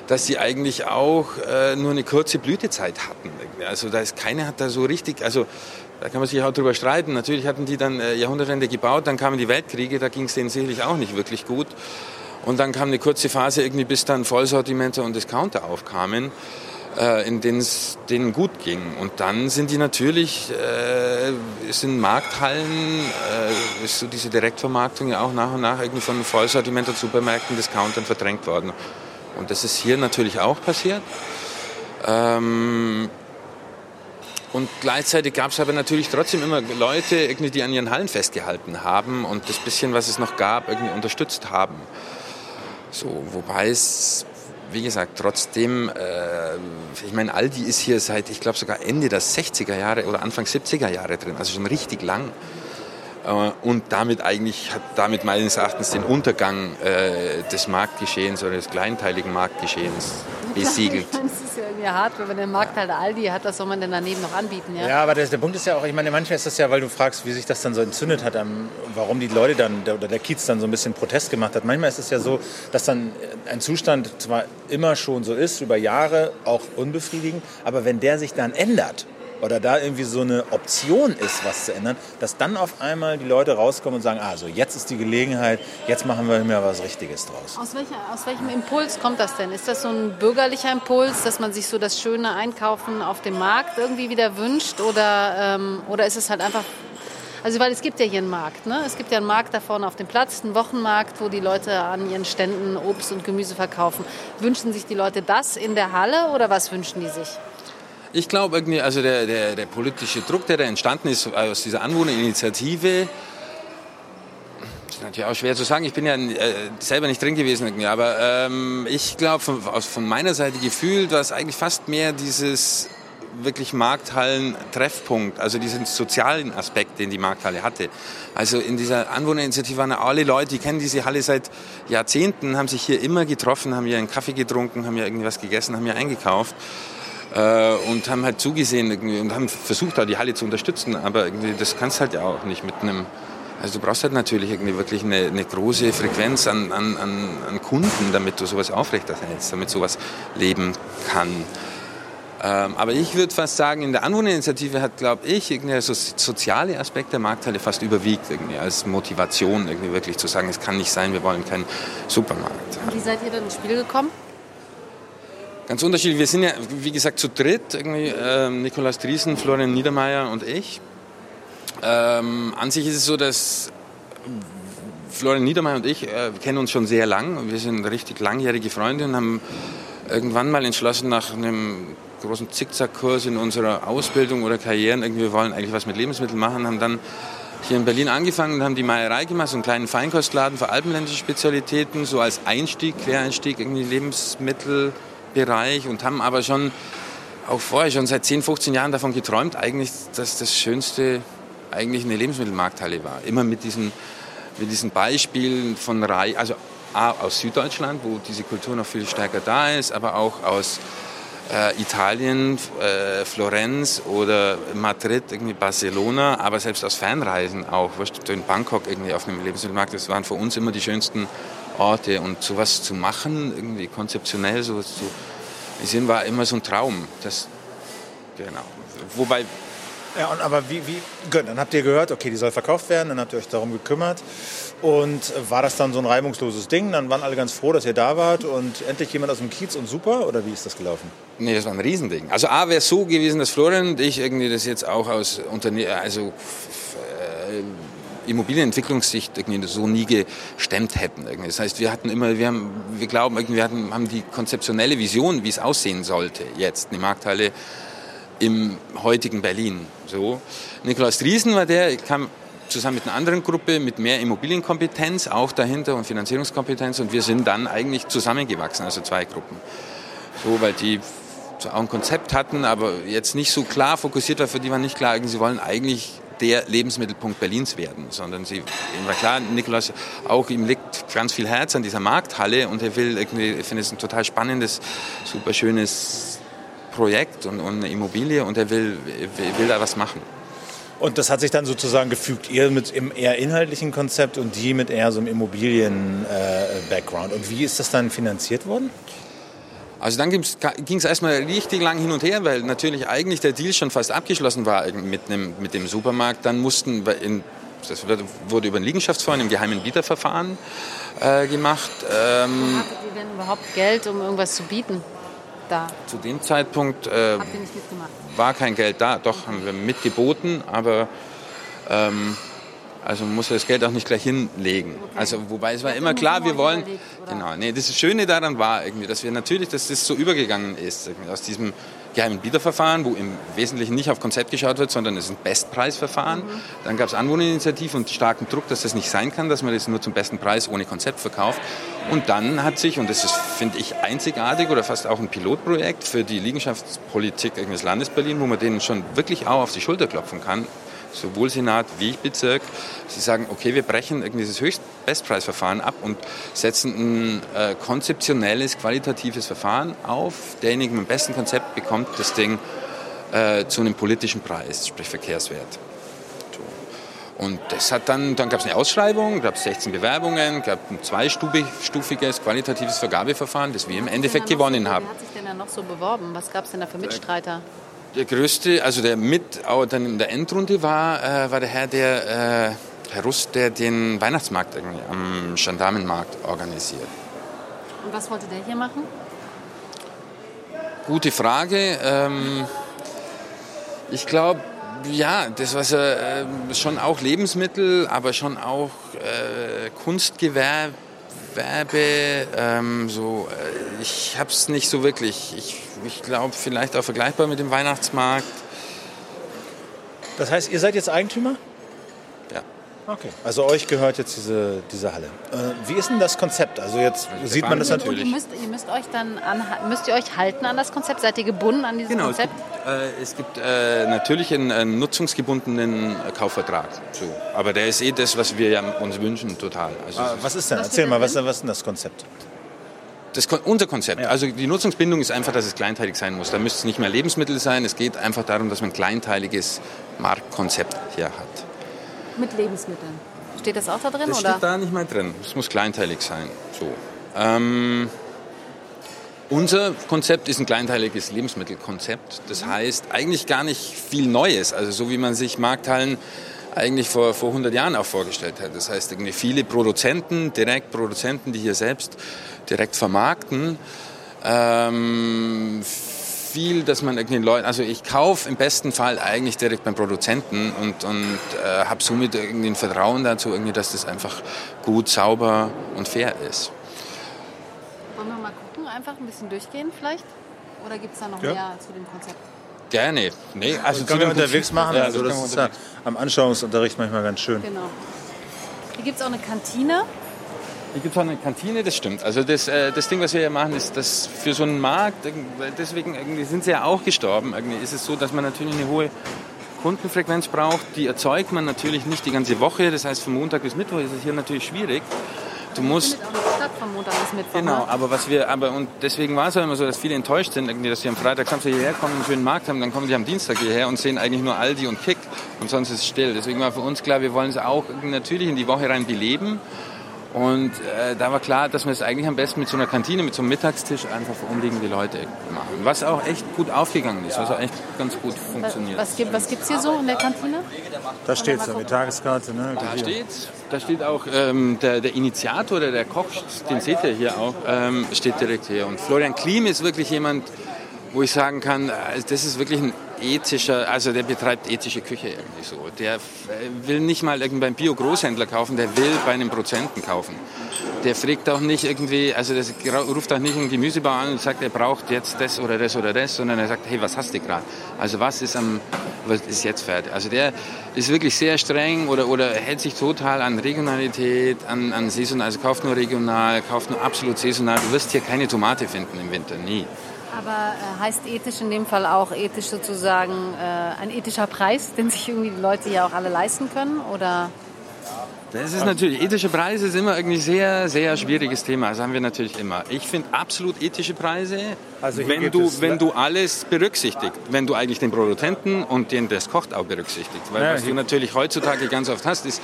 dass sie eigentlich auch äh, nur eine kurze Blütezeit hatten. Also da ist keiner hat da so richtig, also da kann man sich auch drüber streiten. Natürlich hatten die dann äh, Jahrhundertwende gebaut, dann kamen die Weltkriege, da ging es denen sicherlich auch nicht wirklich gut. Und dann kam eine kurze Phase irgendwie, bis dann Vollsortimenter und Discounter aufkamen, äh, in denen es denen gut ging. Und dann sind die natürlich, äh, sind Markthallen, äh, ist so diese Direktvermarktung ja auch nach und nach irgendwie von Vollsortimenter, Supermärkten, Discountern verdrängt worden. Und das ist hier natürlich auch passiert. Ähm, und gleichzeitig gab es aber natürlich trotzdem immer Leute, irgendwie, die an ihren Hallen festgehalten haben und das bisschen, was es noch gab, irgendwie unterstützt haben. So, wobei es, wie gesagt, trotzdem, äh, ich meine, Aldi ist hier seit, ich glaube, sogar Ende der 60er Jahre oder Anfang 70er Jahre drin, also schon richtig lang. Äh, Und damit eigentlich hat damit meines Erachtens den Untergang äh, des Marktgeschehens oder des kleinteiligen Marktgeschehens besiegelt. Das ist ja irgendwie hart, wenn man den Markt halt Aldi hat, was soll man denn daneben noch anbieten, ja? Ja, aber der, der Punkt ist ja auch, ich meine, manchmal ist das ja, weil du fragst, wie sich das dann so entzündet hat, am- warum die Leute dann, der, oder der Kiez dann so ein bisschen Protest gemacht hat. Manchmal ist es ja so, dass dann ein Zustand zwar immer schon so ist, über Jahre auch unbefriedigend, aber wenn der sich dann ändert, oder da irgendwie so eine Option ist, was zu ändern, dass dann auf einmal die Leute rauskommen und sagen, ah, so jetzt ist die Gelegenheit, jetzt machen wir mir was Richtiges draus. Aus, welcher, aus welchem Impuls kommt das denn? Ist das so ein bürgerlicher Impuls, dass man sich so das schöne Einkaufen auf dem Markt irgendwie wieder wünscht? Oder, ähm, oder ist es halt einfach Also weil es gibt ja hier einen Markt. Ne? Es gibt ja einen Markt da vorne auf dem Platz, einen Wochenmarkt, wo die Leute an ihren Ständen Obst und Gemüse verkaufen. Wünschen sich die Leute das in der Halle oder was wünschen die sich? Ich glaube irgendwie, also der, der, der politische Druck, der da entstanden ist aus dieser Anwohnerinitiative, ist natürlich auch schwer zu sagen. Ich bin ja äh, selber nicht drin gewesen, irgendwie, aber ähm, ich glaube von, von meiner Seite gefühlt war es eigentlich fast mehr dieses wirklich Markthallen-Treffpunkt, also diesen sozialen Aspekt, den die Markthalle hatte. Also in dieser Anwohnerinitiative waren alle Leute, die kennen diese Halle seit Jahrzehnten, haben sich hier immer getroffen, haben hier einen Kaffee getrunken, haben hier irgendwas gegessen, haben hier eingekauft äh, und haben halt zugesehen irgendwie und haben versucht, da die Halle zu unterstützen. Aber irgendwie, das kannst halt ja auch nicht mit einem. Also du brauchst halt natürlich irgendwie wirklich eine, eine große Frequenz an, an, an, Kunden, damit du sowas aufrechterhältst, damit sowas leben kann. Ähm, aber ich würde fast sagen, in der Anwohnerinitiative hat, glaube ich, irgendwie so soziale Aspekt der Markthalle fast überwiegt irgendwie als Motivation, irgendwie wirklich zu sagen, es kann nicht sein, wir wollen keinen Supermarkt. Wie seid ihr dann ins Spiel gekommen? Ganz unterschiedlich. Wir sind ja, wie gesagt, zu dritt. Irgendwie, äh, Nikolaus Driesen, Florian Niedermeyer und ich. Ähm, an sich ist es so, dass Florian Niedermeyer und ich äh, kennen uns schon sehr lang. Wir sind richtig langjährige Freunde und haben irgendwann mal entschlossen, nach einem großen Zickzackkurs in unserer Ausbildung oder Karrieren, irgendwie, wir wollen eigentlich was mit Lebensmitteln machen, haben dann hier in Berlin angefangen und haben die Meierei gemacht, so einen kleinen Feinkostladen für alpenländische Spezialitäten, so als Einstieg, Quereinstieg, irgendwie Lebensmittel Bereich und haben aber schon auch vorher schon seit 10, 15 Jahren davon geträumt, eigentlich, dass das Schönste eigentlich eine Lebensmittelmarkthalle war. Immer mit diesen, mit diesen Beispielen von Reihe, also A, aus Süddeutschland, wo diese Kultur noch viel stärker da ist, aber auch aus äh, Italien, äh, Florenz oder Madrid, irgendwie Barcelona, aber selbst aus Fernreisen auch, in Bangkok irgendwie auf einem Lebensmittelmarkt, das waren für uns immer die schönsten Orte und sowas zu machen, irgendwie konzeptionell sowas zu sehen, war immer so ein Traum. Das, genau. Wobei ja, und aber wie, wie, dann habt ihr gehört, okay, die soll verkauft werden, dann habt ihr euch darum gekümmert. Und war das dann so ein reibungsloses Ding? Dann waren alle ganz froh, dass ihr da wart und endlich jemand aus dem Kiez und super? Oder wie ist das gelaufen? Nee, das war ein Riesending. Also A wäre es so gewesen, dass Florian und ich irgendwie das jetzt auch aus Unternehmen, also äh, Immobilienentwicklungssicht irgendwie so nie gestemmt hätten. Das heißt, wir hatten immer, wir haben, wir glauben, wir hatten, haben die konzeptionelle Vision, wie es aussehen sollte jetzt, eine Markthalle im heutigen Berlin. So. Nikolaus Driesen war der, kam zusammen mit einer anderen Gruppe mit mehr Immobilienkompetenz auch dahinter und Finanzierungskompetenz und wir sind dann eigentlich zusammengewachsen, also zwei Gruppen. So, weil die auch ein Konzept hatten, aber jetzt nicht so klar fokussiert war, für die war nicht klar, sie wollen eigentlich der Lebensmittelpunkt Berlins werden, sondern sie, war klar, Nikolaus, auch ihm liegt ganz viel Herz an dieser Markthalle und er will irgendwie, ich finde es ein total spannendes, super schönes Projekt und, und eine Immobilie und er will, will da was machen. Und das hat sich dann sozusagen gefügt, ihr mit im eher inhaltlichen Konzept und die mit eher so einem Immobilien-Background. Äh, und wie ist das dann finanziert worden? Also dann ging es erstmal richtig lang hin und her, weil natürlich eigentlich der Deal schon fast abgeschlossen war mit, einem, mit dem Supermarkt. Dann mussten wir in, das wurde über ein Liegenschaftsfonds im geheimen Bieterverfahren äh, gemacht. Ähm, Hattet ihr denn überhaupt Geld, um irgendwas zu bieten? Da. Zu dem Zeitpunkt äh, war kein Geld da. Doch, haben wir mitgeboten, aber ähm, also man muss das Geld auch nicht gleich hinlegen. Okay. Also wobei es war immer klar, wir wollen. Genau. Nee, das Schöne daran war irgendwie, dass wir natürlich, dass das so übergegangen ist aus diesem geheimen Bieterverfahren, wo im Wesentlichen nicht auf Konzept geschaut wird, sondern es ist ein Bestpreisverfahren. Mhm. Dann gab es Anwohnerinitiative und starken Druck, dass das nicht sein kann, dass man das nur zum besten Preis ohne Konzept verkauft. Und dann hat sich, und das ist, finde ich, einzigartig oder fast auch ein Pilotprojekt für die Liegenschaftspolitik des Landes Berlin, wo man denen schon wirklich auch auf die Schulter klopfen kann, sowohl Senat wie Bezirk, sie sagen, okay, wir brechen irgendwie dieses Höchstbestpreisverfahren ab und setzen ein äh, konzeptionelles, qualitatives Verfahren auf. Derjenige mit dem besten Konzept bekommt das Ding äh, zu einem politischen Preis, sprich Verkehrswert. Und das hat dann, dann gab es eine Ausschreibung, gab es 16 Bewerbungen, gab ein zweistufiges qualitatives Vergabeverfahren, das wir im Endeffekt gewonnen so, haben. Wer hat sich denn da noch so beworben? Was gab es denn da für Mitstreiter? Der größte, also der mit dann in der Endrunde war, äh, war der Herr, der äh, Herr Russ, der den Weihnachtsmarkt am Gendarmenmarkt organisiert. Und was wollte der hier machen? Gute Frage. Ähm, ich glaube, ja, das was äh, schon auch Lebensmittel, aber schon auch äh, Kunstgewerbe. Ähm, so, äh, ich habe es nicht so wirklich. Ich, ich glaube, vielleicht auch vergleichbar mit dem Weihnachtsmarkt. Das heißt, ihr seid jetzt Eigentümer? Ja. Okay. Also euch gehört jetzt diese, diese Halle. Äh, wie ist denn das Konzept? Also jetzt sieht man das Und natürlich. ihr müsst, ihr müsst euch dann an, müsst ihr euch halten an das Konzept? Seid ihr gebunden an dieses Genau, es Konzept? gibt, äh, es gibt äh, natürlich einen, einen nutzungsgebundenen Kaufvertrag. So. Aber der ist eh das, was wir ja uns wünschen, total. Also Ah, Was ist denn? Was Erzähl mal, was, was ist denn das Konzept? Das, unser Konzept. Ja. Also die Nutzungsbindung ist einfach, dass es kleinteilig sein muss. Da müsste es nicht mehr Lebensmittel sein. Es geht einfach darum, dass man ein kleinteiliges Marktkonzept hier hat. Mit Lebensmitteln. Steht das auch da drin? Das oder? steht da nicht mal drin. Es muss kleinteilig sein. So. Ähm, unser Konzept ist ein kleinteiliges Lebensmittelkonzept. Das heißt eigentlich gar nicht viel Neues. Also so wie man sich Markthallen eigentlich vor, vor 100 Jahren auch vorgestellt hat. Das heißt irgendwie viele Produzenten, direkt Produzenten, die hier selbst direkt vermarkten. Ähm, viel, dass man irgendwie Leuten, also ich kaufe im besten Fall eigentlich direkt beim Produzenten und, und äh, habe somit irgendwie ein Vertrauen dazu, irgendwie, dass das einfach gut, sauber und fair ist. Wollen wir mal gucken, einfach ein bisschen durchgehen vielleicht? Oder gibt es da noch Ja. mehr zu dem Konzept? Gerne. Nee, also Können wir unterwegs machen? Ja, also das das können wir ist ja unterwegs. am Anschauungsunterricht manchmal ganz schön. Genau. Hier gibt es auch eine Kantine. Hier gibt es auch eine Kantine, das stimmt. Also das, äh, das Ding, was wir hier machen, ist, dass für so einen Markt, deswegen irgendwie sind sie ja auch gestorben, irgendwie ist es so, dass man natürlich eine hohe Kundenfrequenz braucht. Die erzeugt man natürlich nicht die ganze Woche. Das heißt, von Montag bis Mittwoch ist es hier natürlich schwierig. Du musst statt von Montag bis Mittwoch. Genau, ne? aber was wir, aber und deswegen war es auch immer so, dass viele enttäuscht sind, irgendwie, dass sie am Freitag, Samstag hierher kommen, einen schönen Markt haben, dann kommen die am Dienstag hierher und sehen eigentlich nur Aldi und Kick und sonst ist es still. Deswegen war für uns klar, wir wollen es auch natürlich in die Woche rein beleben. Und äh, da war klar, dass wir es eigentlich am besten mit so einer Kantine, mit so einem Mittagstisch einfach für umliegende Leute machen. Was auch echt gut aufgegangen ist, was auch echt ganz gut funktioniert. Was gibt was gibt's hier so in der Kantine? Da steht es, die Tageskarte. Ne? Da steht, da steht auch ähm, der, der Initiator, der, der Koch, den seht ihr hier auch, ähm, steht direkt hier. Und Florian Klim ist wirklich jemand, wo ich sagen kann, äh, das ist wirklich ein ethischer, also der betreibt ethische Küche irgendwie so. Der äh, will nicht mal irgendwie Bio-Großhändler kaufen, der will bei einem Produzenten kaufen. Der fragt auch nicht irgendwie, also der ruft auch nicht einen Gemüsebauer an und sagt, er braucht jetzt das oder das oder das, sondern er sagt, hey, was hast du gerade? Also was ist am, was ist jetzt fertig? Also der ist wirklich sehr streng oder, oder hält sich total an Regionalität, an, an saisonal, also kauft nur regional, kauft nur absolut saisonal. Du wirst hier keine Tomate finden im Winter, nie. Aber äh, heißt ethisch in dem Fall auch ethisch sozusagen äh, ein ethischer Preis, den sich irgendwie die Leute hier auch alle leisten können? Oder Das ist natürlich, ethische Preise ist immer irgendwie sehr, sehr schwieriges Thema. Das haben wir natürlich immer. Ich finde absolut ethische Preise, Also wenn, du, es- wenn du alles berücksichtigt. Wenn du eigentlich den Produzenten und den, der es kocht, auch berücksichtigt. Weil Ja, was du natürlich heutzutage ganz oft hast, ist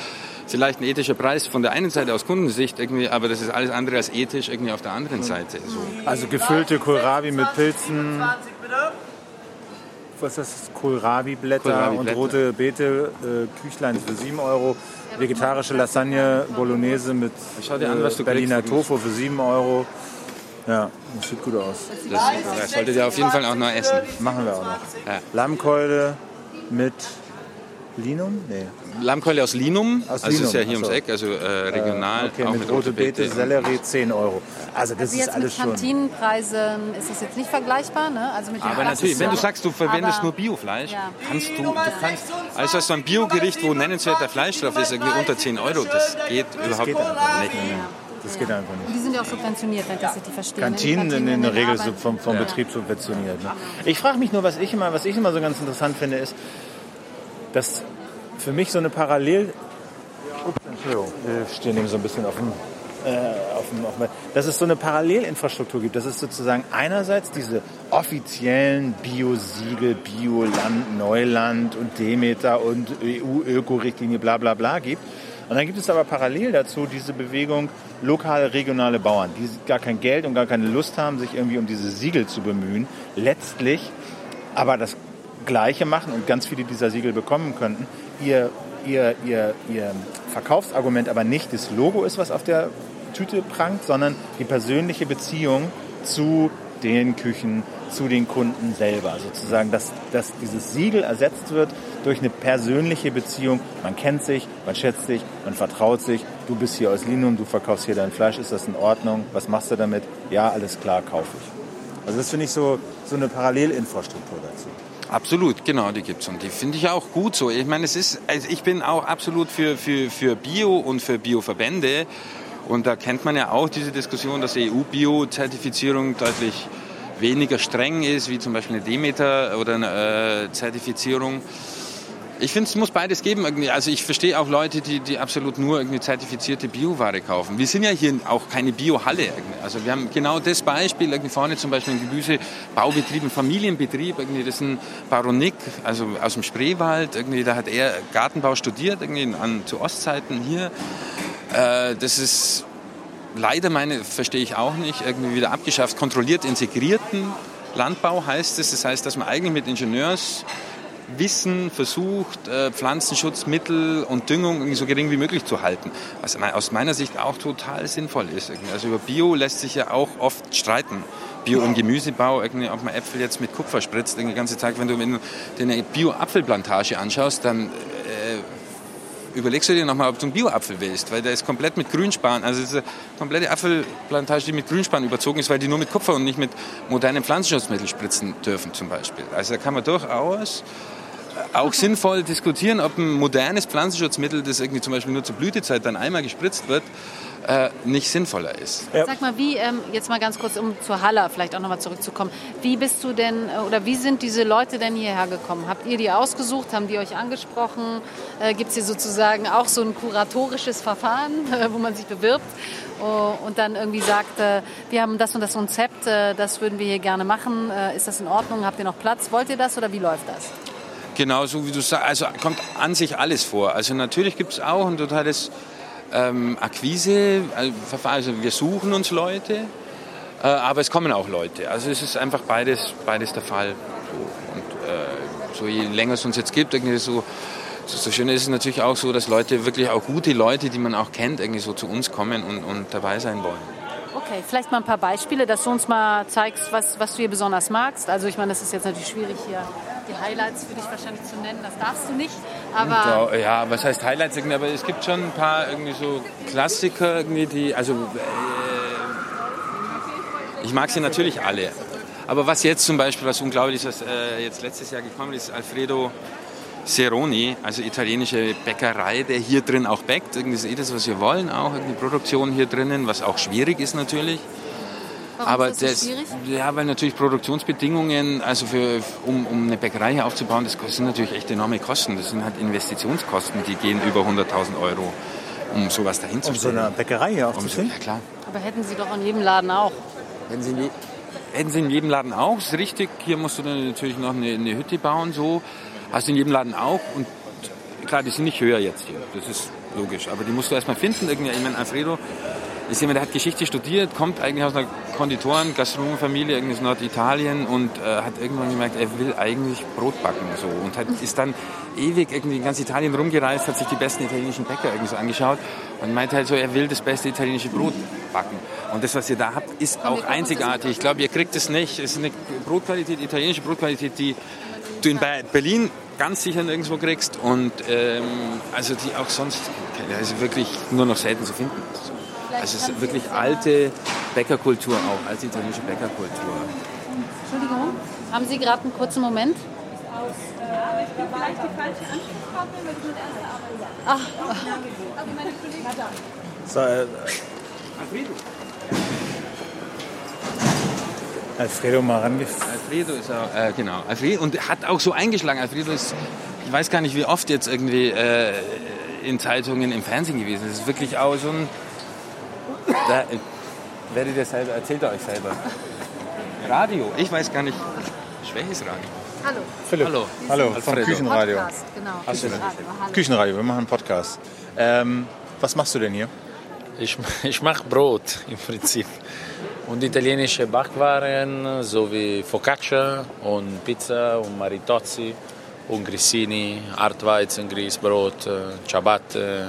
vielleicht ein ethischer Preis von der einen Seite aus Kundensicht, irgendwie, aber das ist alles andere als ethisch irgendwie auf der anderen Seite. So. Also gefüllte Kohlrabi mit Pilzen. Was ist das? Kohlrabi-Blätter und Kohlrabi-Blätter. rote Beete, äh, Küchlein für 7 Euro. Vegetarische Lasagne, Bolognese mit dir an, Berliner. Tofu für 7 Euro. Ja, das sieht gut aus. Das, das solltet ihr auf jeden Fall auch noch essen. Machen wir auch noch. Ja. Lammkeule mit Linum? Nee. Lammkeule aus Linum, Aus also Linum, ist ja hier so. ums Eck, also äh, regional, Okay, auch mit rote Beete, Sellerie 10 Euro. Also das ist jetzt alles mit schon. Kantinenpreisen ist das jetzt nicht vergleichbar, ne? Also mit Aber natürlich, wenn du sagst, du verwendest Aber- nur Biofleisch, Ja. kannst du, du kannst, also hast du ein Biogericht, wo nennenswerter Fleisch drauf ist, irgendwie unter 10 Euro, das geht überhaupt geht nicht. Das geht einfach nicht. Die sind ja auch subventioniert, wenn ich das richtig verstehe. ne? Die Kantinen in, in der Regel vom, vom Betrieb subventioniert. Ne? Ich frage mich nur, was ich immer, was ich immer so ganz interessant finde, ist, dass für mich so eine Parallel. Ups, Entschuldigung, wir stehen eben so ein bisschen auf dem. Äh, auf dem, auf dem dass es so eine Parallelinfrastruktur gibt, dass es sozusagen einerseits diese offiziellen Biosiegel, Bioland, Neuland und Demeter und EU-Öko-Richtlinie, bla bla bla gibt. Und dann gibt es aber parallel dazu diese Bewegung lokale, regionale Bauern, die gar kein Geld und gar keine Lust haben, sich irgendwie um diese Siegel zu bemühen. Letztlich aber das Gleiche machen und ganz viele dieser Siegel bekommen könnten. Ihr, ihr, ihr, ihr Verkaufsargument aber nicht das Logo ist, was auf der Tüte prangt, sondern die persönliche Beziehung zu den Küchen, zu den Kunden selber. Sozusagen, dass, dass dieses Siegel ersetzt wird durch eine persönliche Beziehung. Man kennt sich, man schätzt sich, man vertraut sich. Du bist hier aus Linum, du verkaufst hier dein Fleisch, ist das in Ordnung? Was machst du damit? Ja, alles klar, kaufe ich. Also das finde ich so, so eine Parallelinfrastruktur dazu. Absolut, genau, die gibt es und die finde ich auch gut so. Ich meine, es ist, also ich bin auch absolut für, für, für Bio und für Bioverbände und da kennt man ja auch diese Diskussion, dass EU-Bio-Zertifizierung deutlich weniger streng ist, wie zum Beispiel eine Demeter oder eine äh, Zertifizierung. Ich finde, es muss beides geben. Also ich verstehe auch Leute, die, die absolut nur irgendwie zertifizierte Bioware kaufen. Wir sind ja hier auch keine Biohalle. Also wir haben genau das Beispiel, irgendwie vorne zum Beispiel ein Gemüsebaubetrieb, ein Familienbetrieb, irgendwie das ist ein Baronik, also aus dem Spreewald. Irgendwie, da hat er Gartenbau studiert, irgendwie an, zu Ostzeiten hier. Äh, das ist leider meine, verstehe ich auch nicht, irgendwie wieder abgeschafft. Kontrolliert integrierten Landbau heißt es. Das heißt, dass man eigentlich mit Ingenieurswissen versucht, äh, Pflanzenschutzmittel und Düngung so gering wie möglich zu halten. Was aus meiner Sicht auch total sinnvoll ist. Also über Bio lässt sich ja auch oft streiten. Bio- und Gemüsebau, ob man Äpfel jetzt mit Kupfer spritzt, den ganzen Tag. Wenn du eine Bio-Apfelplantage anschaust, dann überlegst du dir nochmal, ob du einen Bio-Apfel willst, weil der ist komplett mit Grünspan, also es ist eine komplette Apfelplantage, die mit Grünspan überzogen ist, weil die nur mit Kupfer und nicht mit modernen Pflanzenschutzmitteln spritzen dürfen zum Beispiel. Also da kann man durchaus auch sinnvoll diskutieren, ob ein modernes Pflanzenschutzmittel, das irgendwie zum Beispiel nur zur Blütezeit dann einmal gespritzt wird, äh, nicht sinnvoller ist. Ja. Sag mal, wie, ähm, jetzt mal ganz kurz, um zur Halle vielleicht auch nochmal zurückzukommen, wie bist du denn, äh, oder wie sind diese Leute denn hierher gekommen? Habt ihr die ausgesucht? Haben die euch angesprochen? Äh, Gibt es hier sozusagen auch so ein kuratorisches Verfahren, äh, wo man sich bewirbt und dann irgendwie sagt, wir haben das und das Konzept, das würden wir hier gerne machen, ist das in Ordnung? Habt ihr noch Platz? Wollt ihr das oder wie läuft das? Genau, so wie du sagst, also kommt an sich alles vor. Also natürlich gibt es auch ein totales ähm, Akquise-Verfahren. Also wir suchen uns Leute, äh, aber es kommen auch Leute. Also es ist einfach beides, beides der Fall. So. Und äh, so je länger es uns jetzt gibt, irgendwie so, so, so schön ist es natürlich auch so, dass Leute, wirklich auch gute Leute, die man auch kennt, irgendwie so zu uns kommen und, und dabei sein wollen. Okay, vielleicht mal ein paar Beispiele, dass du uns mal zeigst, was, was du hier besonders magst. Also ich meine, das ist jetzt natürlich schwierig hier die Highlights für dich wahrscheinlich zu nennen, das darfst du nicht. Aber ja, was heißt Highlights? Aber es gibt schon ein paar irgendwie so Klassiker irgendwie, die also äh, ich mag sie natürlich alle. Aber was jetzt zum Beispiel, was unglaublich ist, was äh, jetzt letztes Jahr gekommen ist, Alfredo Seroni, also italienische Bäckerei, der hier drin auch bäckt. Irgendwie ist eh das, was wir wollen, auch irgendwie Produktion hier drinnen, was auch schwierig ist natürlich. Warum Aber ist das, so ja, weil natürlich Produktionsbedingungen, also für, um, um eine Bäckerei hier aufzubauen, das sind natürlich echt enorme Kosten. Das sind halt Investitionskosten, die gehen über 100.000 Euro, um sowas dahin zu. Um so eine Bäckerei hier aufzuziehen? ja, klar. Aber hätten Sie doch in jedem Laden auch. Hätten Sie in, hätten Sie in jedem Laden auch, ist richtig. Hier musst du dann natürlich noch eine, eine Hütte bauen, so. Hast du in jedem Laden auch. Und klar, die sind nicht höher jetzt hier. Das ist logisch. Aber die musst du erstmal finden. Irgendwie, ich meine, Alfredo ist jemand, der hat Geschichte studiert, kommt eigentlich aus einer Konditoren, Gastronomenfamilie, irgendwie aus Norditalien und äh, hat irgendwann gemerkt, er will eigentlich Brot backen. So. Und hat, ist dann ewig irgendwie in ganz Italien rumgereist, hat sich die besten italienischen Bäcker irgendwie so angeschaut und meinte halt so, er will das beste italienische Brot backen. Und das, was ihr da habt, ist auch einzigartig. Ich glaube, ihr kriegt es nicht. Es ist eine Brotqualität, italienische Brotqualität, die du in Berlin ganz sicher nirgendwo kriegst und ähm, also die auch sonst also wirklich nur noch selten zu finden. Ist. Also es ist wirklich alte Bäckerkultur auch, alte italienische Bäckerkultur. Entschuldigung, haben Sie gerade einen kurzen Moment? Aber ich bin Alfredo mal rangeführt. Alfredo ist auch, äh, genau. Alfredo, und hat auch so eingeschlagen. Alfredo ist, ich weiß gar nicht, wie oft jetzt irgendwie äh, in Zeitungen im Fernsehen gewesen. Das ist wirklich auch so ein da, äh, werdet ihr selber, erzählt ihr euch selber. Radio, ich weiß gar nicht. Welches Radio? Hallo. Philipp. Hallo. Hallo, vom Küchenradio. Podcast, genau. Küchenradio, Küchenradio, wir machen einen Podcast. Ähm, was machst du denn hier? Ich, ich mache Brot im Prinzip. Und italienische Backwaren sowie Focaccia und Pizza und Maritozzi und Grissini, Hartweizen, Grießbrot, Ciabatte,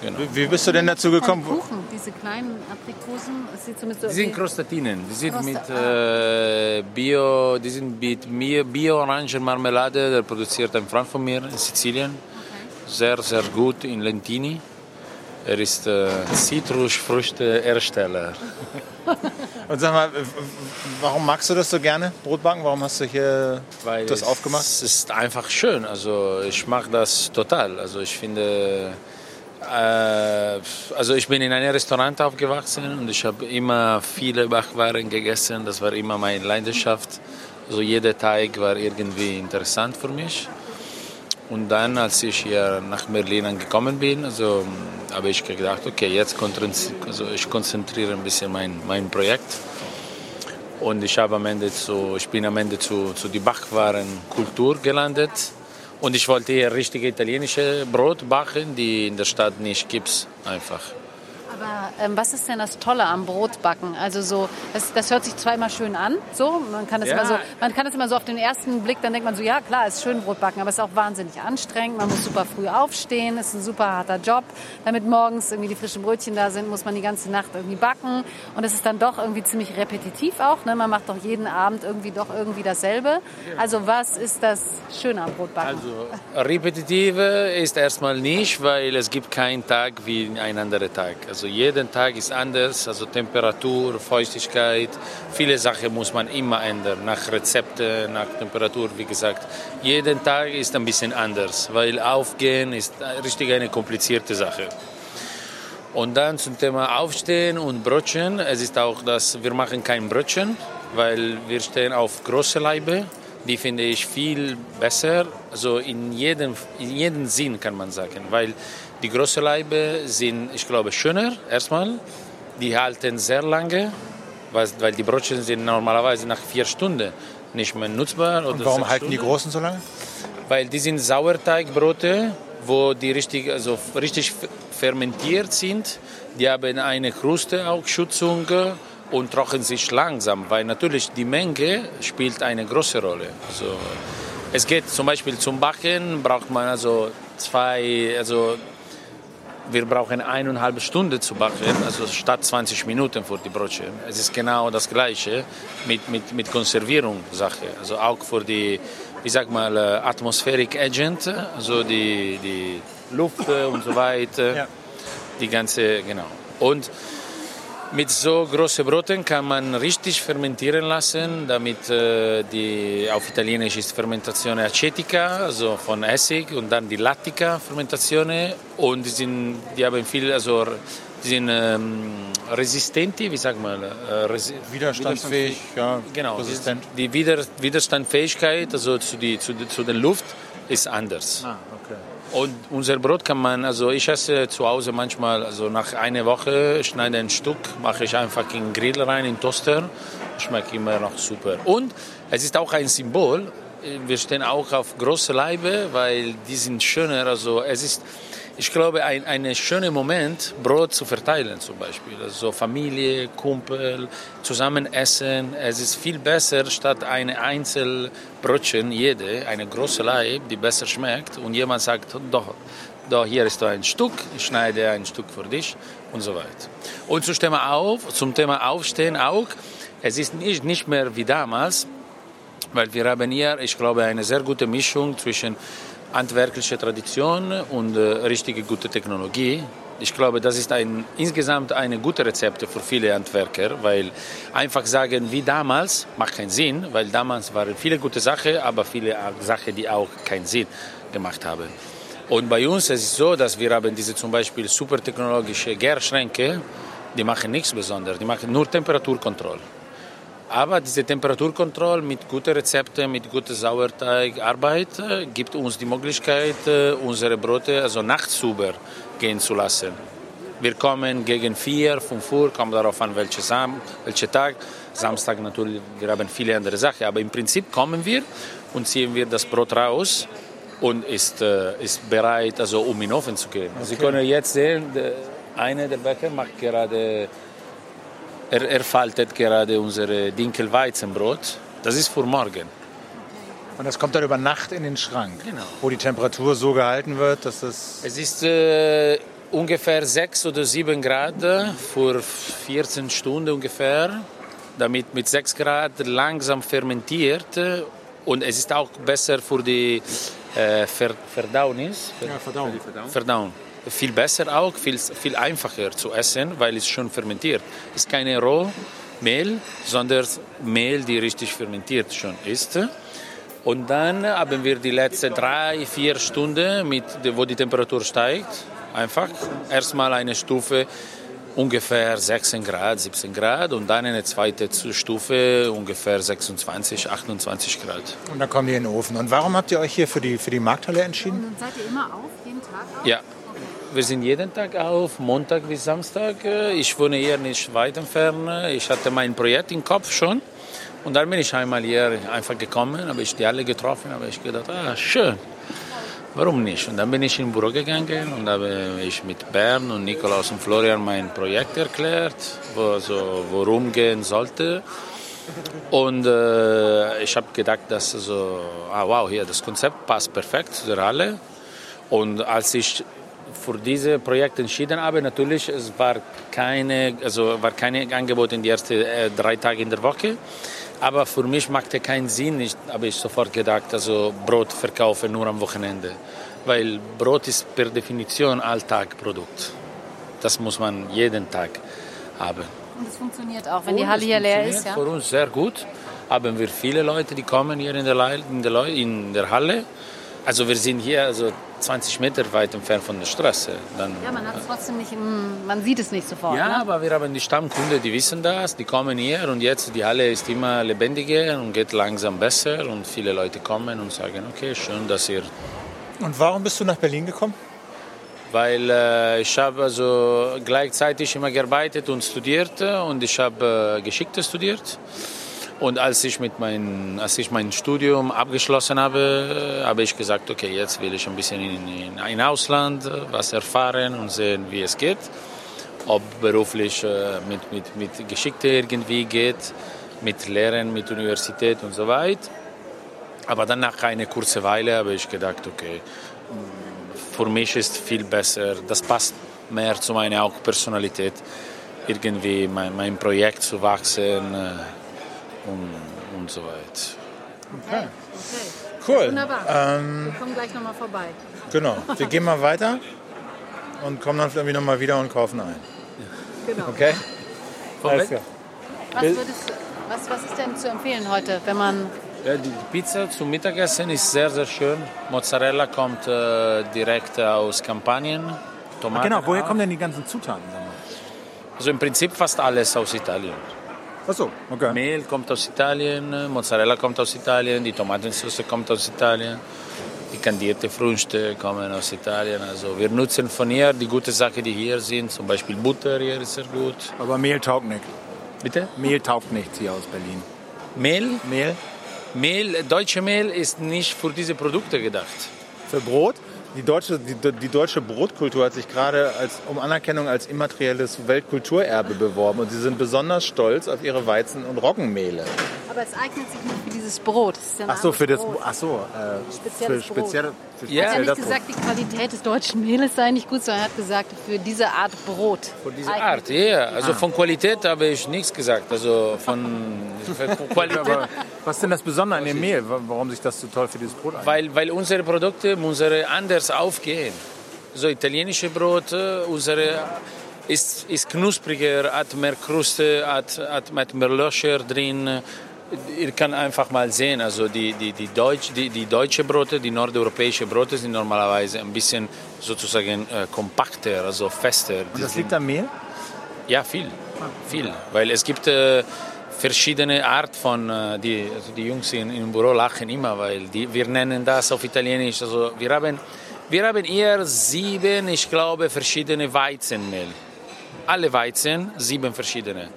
Genau. Wie, bist du denn dazu gekommen? Kuchen, diese kleinen Aprikosen, zumindest so Die sind Krostatinen. Die sind Krosta- mit äh, Bio, die sind mit Bio-Orangenmarmelade, der produziert ein Freund von mir in Sizilien. Sehr, sehr gut in Lentini. Er ist äh, Zitrusfrüchte-Hersteller. Und sag mal, warum magst du das so gerne, Brotbacken? Warum hast du hier Weil das aufgemacht? Es ist einfach schön. Also ich mag das total. Also ich finde, äh, also ich bin in einem Restaurant aufgewachsen und ich habe immer viele Backwaren gegessen. Das war immer meine Leidenschaft. Also jeder Teig war irgendwie interessant für mich. Und dann, als ich hier nach Berlin angekommen bin, also habe ich gedacht, okay, jetzt konzentriere also ich konzentriere ein bisschen mein, mein Projekt. Und ich, habe am Ende zu, ich bin am Ende zu, zu die Backwarenkultur gelandet. Und ich wollte hier richtige italienische Brot backen, die in der Stadt nicht gibt, einfach. Aber ähm, was ist denn das Tolle am Brotbacken? Also so, das, das hört sich zwar immer schön an, so, man kann es Ja. immer so, man kann es immer so auf den ersten Blick, dann denkt man so, ja klar, ist schön Brotbacken, aber es ist auch wahnsinnig anstrengend. Man muss super früh aufstehen, ist ein super harter Job. Damit morgens irgendwie die frischen Brötchen da sind, muss man die ganze Nacht irgendwie backen und es ist dann doch irgendwie ziemlich repetitiv auch. Ne? Man macht doch jeden Abend irgendwie doch irgendwie dasselbe. Also was ist das Schöne am Brotbacken? Also repetitive ist erstmal nicht, weil es gibt keinen Tag wie ein anderer Tag. Also jeden Tag ist anders, also Temperatur, Feuchtigkeit, viele Sachen muss man immer ändern, nach Rezepte, nach Temperatur, wie gesagt. Jeden Tag ist ein bisschen anders, weil Aufgehen ist richtig eine komplizierte Sache. Und dann zum Thema Aufstehen und Brötchen. Es ist auch, dass wir machen kein Brötchen, weil wir stehen auf große Leibe. Die finde ich viel besser, also in jedem, in jedem Sinn kann man sagen, weil die große Leibe sind, ich glaube, schöner erstmal. Die halten sehr lange, weil, die Brötchen sind normalerweise nach vier Stunden nicht mehr nutzbar. Und warum halten die Stunden. Großen so lange? Weil die sind Sauerteigbrote, wo die richtig, also richtig fermentiert sind. Die haben eine Kruste auch Schutzung und trocknen sich langsam, weil natürlich die Menge spielt eine große Rolle. Also es geht zum Beispiel zum Backen braucht man also zwei, also wir brauchen eineinhalb Stunden zu backen, also statt 20 Minuten für die Brötchen. Es ist genau das Gleiche mit, mit, mit Konservierungssache. Also auch für die, wie sag mal, äh, Atmospheric Agent, also die, die Luft und so weiter. Ja. Die ganze, genau. Und mit so großen Broten kann man richtig fermentieren lassen, damit äh, die auf Italienisch ist Fermentation acetica, also von Essig und dann die Lattica Fermentation und die sind, die haben viel, also die sind ähm, resistenti, wie sagt man, äh, resi Widerstandsfähig, ja, Genau, resistent. Die, die Wider, Widerstandsfähigkeit, also zu, die, zu, zu der Luft, ist anders. Ah. Und unser Brot kann man, also ich esse zu Hause manchmal, also nach einer Woche schneide ein Stück, mache ich einfach in den Grill rein, in den Toaster, schmeckt immer noch super. Und es ist auch ein Symbol, wir stehen auch auf große Leibe, weil die sind schöner, also es ist, ich glaube, ein, ein schöner Moment, Brot zu verteilen zum Beispiel. Also Familie, Kumpel, zusammen essen. Es ist viel besser, statt eine Einzelbrötchen, jede, eine große Leib, die besser schmeckt. Und jemand sagt, doch, doch hier ist ein Stück, ich schneide ein Stück für dich und so weiter. Und zum Thema, auf, zum Thema Aufstehen auch, es ist nicht, nicht mehr wie damals, weil wir haben hier, ich glaube, eine sehr gute Mischung zwischen handwerklicher Tradition und äh, richtige gute Technologie. Ich glaube, das ist ein, insgesamt eine gute Rezepte für viele Handwerker, weil einfach sagen wie damals macht keinen Sinn, weil damals waren viele gute Sachen, aber viele Sachen, die auch keinen Sinn gemacht haben. Und bei uns ist es so, dass wir haben diese zum Beispiel super technologische Gärschränke, die machen nichts Besonderes, die machen nur Temperaturkontrolle. Aber diese Temperaturkontrolle mit guten Rezepten, mit guter Sauerteigarbeit äh, gibt uns die Möglichkeit, äh, unsere Brote also nachts sauber gehen zu lassen. Wir kommen gegen 4, 5 Uhr, kommt darauf an, welcher, Sam, welcher Tag. Samstag natürlich, wir haben viele andere Sachen, aber im Prinzip kommen wir und ziehen wir das Brot raus und ist, äh, ist bereit, also um in den Ofen zu gehen. Sie können jetzt sehen, einer der Bäcker macht gerade er, er faltet gerade unsere Dinkelweizenbrot. Das ist für morgen. Und das kommt dann über Nacht in den Schrank, Genau. wo die Temperatur so gehalten wird, dass es... Es ist, äh, ungefähr 6 oder 7 Grad für 14 Stunden ungefähr, damit mit 6 Grad langsam fermentiert und es ist auch besser für die äh, Ver Verdaunis. Ja, Verdauung. Verdauen. Viel besser auch, viel, viel einfacher zu essen, weil es schon fermentiert. Es ist keine Rohmehl, sondern Mehl, die richtig fermentiert schon ist. Und dann haben wir die letzten drei, vier Stunden, mit, wo die Temperatur steigt, einfach erstmal eine Stufe ungefähr 16 Grad, 17 Grad und dann eine zweite Stufe ungefähr 26, 28 Grad. Und dann kommen die in den Ofen. Und warum habt ihr euch hier für die, für die Markthalle entschieden? Und seid ihr immer auf, jeden Tag auf? Ja, wir sind jeden Tag auf, Montag bis Samstag. Ich wohne hier nicht weit entfernt. Ich hatte mein Projekt im Kopf schon. Und dann bin ich einmal hier einfach gekommen, habe ich die alle getroffen, habe ich gedacht, ah, schön, warum nicht? Und dann bin ich in Büro gegangen und habe ich mit Bern und Nikolaus und Florian mein Projekt erklärt, wo, also, worum gehen sollte. Und äh, ich habe gedacht, dass so, ah wow, hier das Konzept passt perfekt zu der Halle. Und als ich für dieses Projekt entschieden habe, natürlich, es war keine, also war keine Angebot in die ersten äh, drei Tage in der Woche. Aber für mich machte keinen Sinn, ich habe ich sofort gedacht, also Brot verkaufen nur am Wochenende. Weil Brot ist per Definition Alltagprodukt. Das muss man jeden Tag haben. Und es funktioniert auch, wenn die Halle hier leer ist, ja? Für uns sehr gut. Haben wir viele Leute, die kommen hier in der, in der, in der Halle. Also wir sind hier also 20 Meter weit entfernt von der Straße. Dann, Ja, man hat es trotzdem nicht, man sieht es nicht sofort. ja, ne? aber wir haben die Stammkunden, die wissen das, die kommen hier und jetzt die Halle ist immer lebendiger und geht langsam besser und viele Leute kommen und sagen, okay, schön, dass ihr, Und warum bist du nach Berlin gekommen? weil äh, ich habe also gleichzeitig immer gearbeitet und studiert und ich habe äh, Geschichte studiert. Und als ich, mit mein, als ich mein Studium abgeschlossen habe, äh, habe ich gesagt, okay, jetzt will ich ein bisschen in, in ein Ausland äh, was erfahren und sehen, wie es geht. Ob beruflich äh, mit, mit, mit Geschichte irgendwie geht, mit Lehren, mit Universität und so weiter. Aber dann nach einer kurzen Weile habe ich gedacht, okay, für mich ist viel besser, das passt mehr zu meiner auch Personalität, irgendwie mein, mein Projekt zu wachsen und, und so weiter. Okay. Cool. Wunderbar. Ähm, Wir kommen gleich nochmal vorbei. genau. Wir gehen mal weiter und kommen dann irgendwie nochmal wieder und kaufen ein. Genau. Okay? Alles klar. Was, würdest, was, was ist denn zu empfehlen heute, wenn man... Ja, die Pizza zum Mittagessen ist sehr, sehr schön. Mozzarella kommt äh, direkt aus Kampanien. Tomaten Genau, woher auch. kommen denn die ganzen Zutaten? Also im Prinzip fast alles aus Italien. Achso, okay. Mehl kommt aus Italien, Mozzarella kommt aus Italien, die Tomatensauce kommt aus Italien, die kandierte Früchte kommen aus Italien. Also wir nutzen von hier die guten Sachen, die hier sind, zum Beispiel Butter hier ist sehr gut. Aber Mehl taugt nicht. Bitte? Mehl taugt nichts hier aus Berlin. Mehl? Mehl Mehl, deutsche Mehl ist nicht für diese Produkte gedacht. für Brot? Die deutsche, die, die deutsche Brotkultur hat sich gerade als, um Anerkennung als immaterielles Weltkulturerbe beworben und sie sind besonders stolz auf ihre Weizen- und Roggenmehle. Aber es eignet sich nicht für dieses Brot. Ach so, für das, ach so, äh, Spezielles für Brot. spezielle, Ja, Er hat ja nicht gesagt, die Qualität des deutschen Mehles sei nicht gut, sondern er hat gesagt, für diese Art Brot. Von dieser eignet Art, ja. Also von Qualität habe ich nichts gesagt. Also von Qualität. Aber was ist denn das Besondere an dem Mehl? Wa- Warum sich das so toll für dieses Brot eignet? Weil, weil unsere Produkte unsere anders aufgehen. So italienische Brot, äh, unsere ist, ist knuspriger, hat mehr Kruste, hat, hat mit mehr Löcher drin. Ihr könnt einfach mal sehen, also die, die, die, Deutsch, die, die deutsche Brote, die nordeuropäische Brote sind normalerweise ein bisschen sozusagen äh, kompakter, also fester. Und das liegt am Mehl? Ja, viel. Viel. Weil es gibt äh, verschiedene Art von, äh, die, also die Jungs in, im Büro lachen immer, weil die, wir nennen das auf Italienisch, also wir haben, wir haben eher sieben, ich glaube, verschiedene Weizenmehl. Alle Weizen, sieben verschiedene.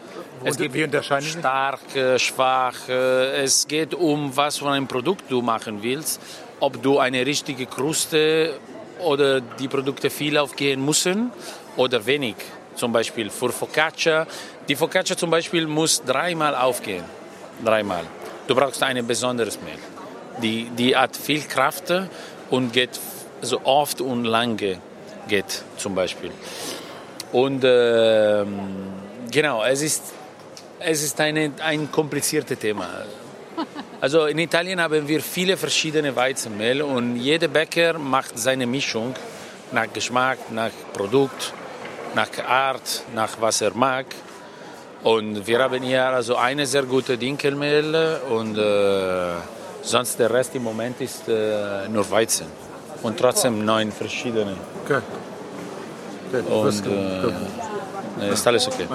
Es gibt wie unterscheiden stark, äh, schwach. äh, Es geht um, was für ein Produkt du machen willst. Ob du eine richtige Kruste oder die Produkte viel aufgehen müssen oder wenig. Zum Beispiel für Focaccia. Die Focaccia zum Beispiel muss dreimal aufgehen. Dreimal. Du brauchst ein besonderes Mehl. Die, die hat viel Kraft und geht so oft und lange. geht, zum Beispiel. Und ähm, genau, es ist, es ist eine, ein kompliziertes Thema. Also in Italien haben wir viele verschiedene Weizenmehl und jeder Bäcker macht seine Mischung nach Geschmack, nach Produkt, nach Art, nach was er mag. Und wir haben hier also eine sehr gute Dinkelmehl und äh, sonst der Rest im Moment ist äh, nur Weizen. Und trotzdem neun verschiedene. Okay. Und äh, ist alles okay.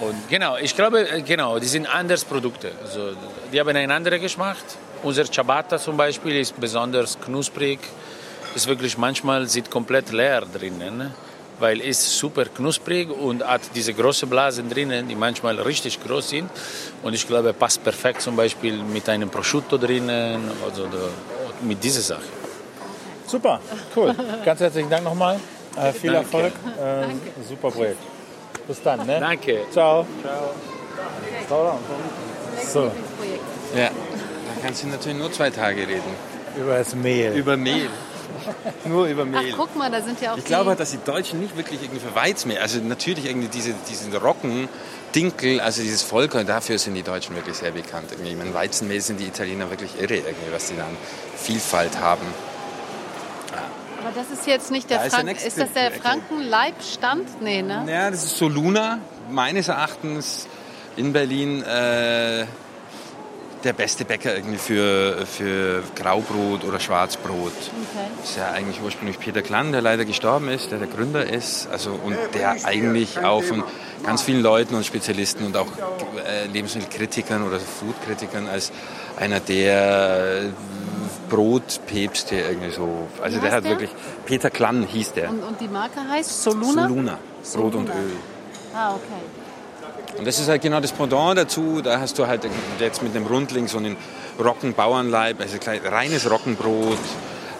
Und genau, ich glaube, äh, genau, die sind anders Produkte. Also, die haben einen anderen Geschmack. Unser Ciabatta zum Beispiel ist besonders knusprig. Ist wirklich manchmal sieht komplett leer drinnen, weil es super knusprig und hat diese großen Blasen drinnen, die manchmal richtig groß sind. Und ich glaube, passt perfekt zum Beispiel mit einem Prosciutto drinnen oder mit dieser Sache. Super, cool. Ganz herzlichen Dank nochmal. Äh, viel Danke. Erfolg. Äh, super Projekt. Bis dann, ne? Danke. Ciao. Ciao. So, Ja, da kannst du natürlich nur zwei Tage reden. über das Mehl. Über Mehl. nur über Ach, Mehl. guck mal, da sind ja auch Ich die... glaube, dass die Deutschen nicht wirklich irgendwie für Weizenmehl, also natürlich irgendwie diese, diesen Rocken, Dinkel, also dieses Vollkorn, dafür sind die Deutschen wirklich sehr bekannt. Irgendwie. Ich meine, Weizenmehl sind die Italiener wirklich irre, irgendwie, was die da an Vielfalt haben. Aber das ist jetzt nicht der Da ist der Frank... Ist das der. Frankenleibstand? Nee, ne? Ja, das ist Soluna, meines Erachtens in Berlin äh, der beste Bäcker irgendwie für, für Graubrot oder Schwarzbrot. Okay. Das ist ja eigentlich ursprünglich Peter Klann, der leider gestorben ist, der der Gründer ist. Also, und der eigentlich auch von ganz vielen Leuten und Spezialisten und auch äh, Lebensmittelkritikern oder Foodkritikern als einer der Brotpäpste irgendwie so. Also der hat der? wirklich, Peter Klann hieß der. Und, und die Marke heißt Soluna? Soluna, Brot und Soluna. Öl. Ah, okay. Und das ist halt genau das Pendant dazu. Da hast du halt jetzt mit einem Rundling so einen Roggenbauernleib, also reines Roggenbrot.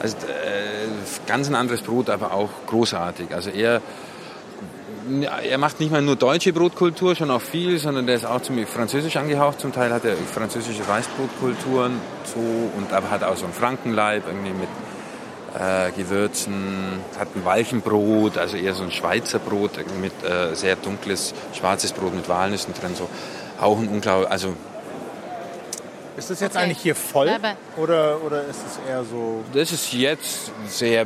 Also äh, ganz ein anderes Brot, aber auch großartig. Also er, er macht nicht mal nur deutsche Brotkultur, schon auch viel, sondern der ist auch ziemlich französisch angehaucht. Zum Teil hat er französische Weißbrotkulturen so und aber hat auch so einen Frankenleib irgendwie mit äh, Gewürzen, hat ein Walchenbrot, also eher so ein Schweizer Brot mit äh, sehr dunkles schwarzes Brot mit Walnüssen drin, so auch ein unglaublich, also Ist das jetzt Okay. eigentlich hier voll? Ja, Oder, oder ist es eher so. das ist jetzt sehr,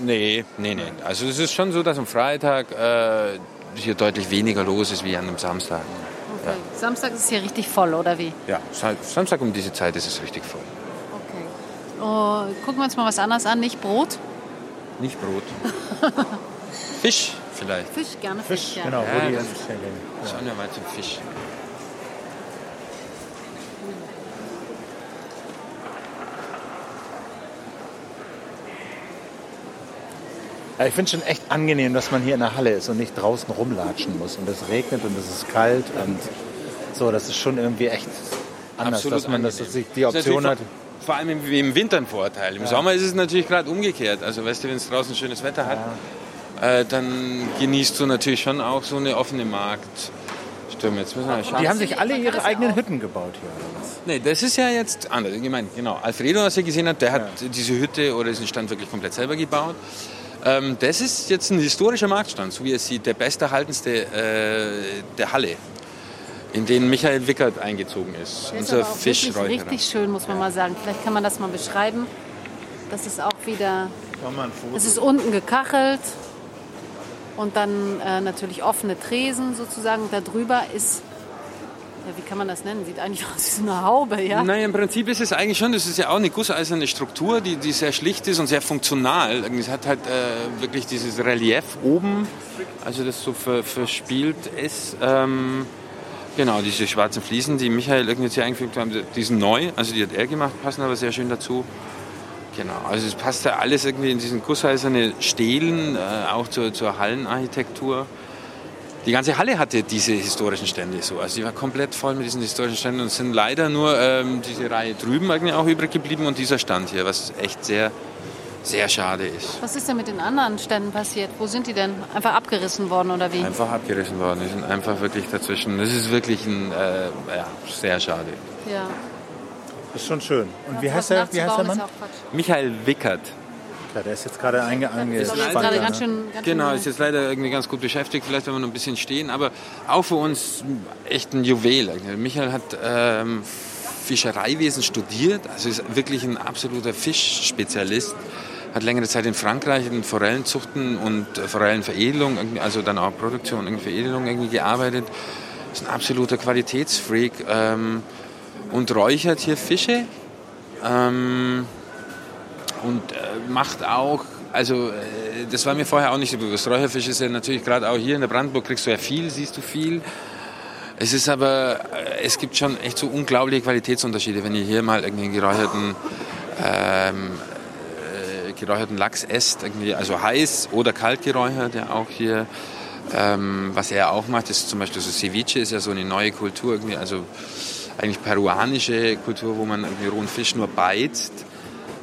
nee, nee, nee. Also es ist schon so, dass am Freitag äh, hier deutlich weniger los ist wie an einem Samstag. okay. Samstag ist es hier richtig voll, oder wie? Ja, Sa- Samstag um diese Zeit ist es richtig voll. Okay. Oh, gucken wir uns mal was anderes an. Nicht Brot? Nicht Brot. Fisch vielleicht. Fisch, gerne Fisch. Fisch, ja. genau, Ja, wo die. Schauen wir mal zum Fisch. Ich finde es schon echt angenehm, dass man hier in der Halle ist und nicht draußen rumlatschen muss. Und es regnet und es ist kalt und so, das ist schon irgendwie echt anders, Absolut dass man das, dass die Option hat. Vor allem im, im Winter ein Vorteil. Im Sommer ist es natürlich gerade umgekehrt. Also weißt du, wenn es draußen schönes Wetter hat, äh, dann genießt du natürlich schon auch so eine offene Markt. Stimmt, jetzt müssen wir schauen. Die haben sich alle ihre ja eigenen Hütten gebaut hier. Oder was? Nee, das ist ja jetzt anders. Ich meine, genau. Alfredo, was ihr gesehen habt, der hat diese Hütte oder diesen Stand wirklich komplett selber gebaut. Ähm, das ist jetzt ein historischer Marktstand, so wie es sieht, der besterhaltenste äh, der Halle, in den Michael Wickert eingezogen ist. Der ist unser aber auch Fischräucherer. richtig schön, muss man mal sagen. Vielleicht kann man das mal beschreiben. Das ist auch wieder, es ist unten gekachelt und dann äh, natürlich offene Tresen sozusagen. Darüber ist, ja, wie kann man das nennen? Sieht eigentlich aus wie so eine Haube, ja? Naja, im Prinzip ist es eigentlich schon, das ist ja auch eine gusseiserne Struktur, die, die sehr schlicht ist und sehr funktional. Es hat halt äh, wirklich dieses Relief oben, also das so ver, verspielt ist. Ähm, genau, diese schwarzen Fliesen, die Michael irgendwie jetzt hier eingefügt haben, die sind neu, also die hat er gemacht, passen aber sehr schön dazu. Genau, also es passt ja alles irgendwie in diesen gusseiserne Stelen, äh, auch zur, zur Hallenarchitektur. Die ganze Halle hatte diese historischen Stände so. Also die war komplett voll mit diesen historischen Ständen und es sind leider nur ähm, diese Reihe drüben eigentlich auch übrig geblieben und dieser Stand hier, was echt sehr, sehr schade ist. Was ist denn mit den anderen Ständen passiert? Wo sind die denn? Einfach abgerissen worden oder wie? Einfach abgerissen worden. Die sind einfach wirklich dazwischen. Das ist wirklich ein, äh, ja, sehr schade. Ja. Ist schon schön. Und wie heißt der, wie heißt der Mann? Michael Wickert. Micha, der ist jetzt gerade einge Ist angespannt. gerade ne? ganz schön, ganz Genau, ist jetzt leider irgendwie ganz gut beschäftigt. Vielleicht werden wir noch ein bisschen stehen, aber auch für uns echt ein Juwel. Michael hat ähm, Fischereiwesen studiert, also ist wirklich ein absoluter Fischspezialist. Hat längere Zeit in Frankreich in Forellenzuchten und äh, Forellenveredelung, also dann auch Produktion und Veredelung irgendwie gearbeitet. Ist ein absoluter Qualitätsfreak ähm, und räuchert hier Fische. Ähm, und äh, macht auch, also äh, das war mir vorher auch nicht so bewusst. Räucherfisch ist ja natürlich gerade auch hier in der Brandenburg kriegst du ja viel, siehst du viel. Es ist aber, äh, es gibt schon echt so unglaubliche Qualitätsunterschiede, wenn ihr hier mal irgendwie geräucherten, ähm, äh, geräucherten Lachs esst, irgendwie, also heiß oder kalt geräuchert, ja auch hier. Ähm, was er auch macht, ist zum Beispiel so Ceviche, ist ja so eine neue Kultur, irgendwie, also eigentlich peruanische Kultur, wo man irgendwie rohen Fisch nur beizt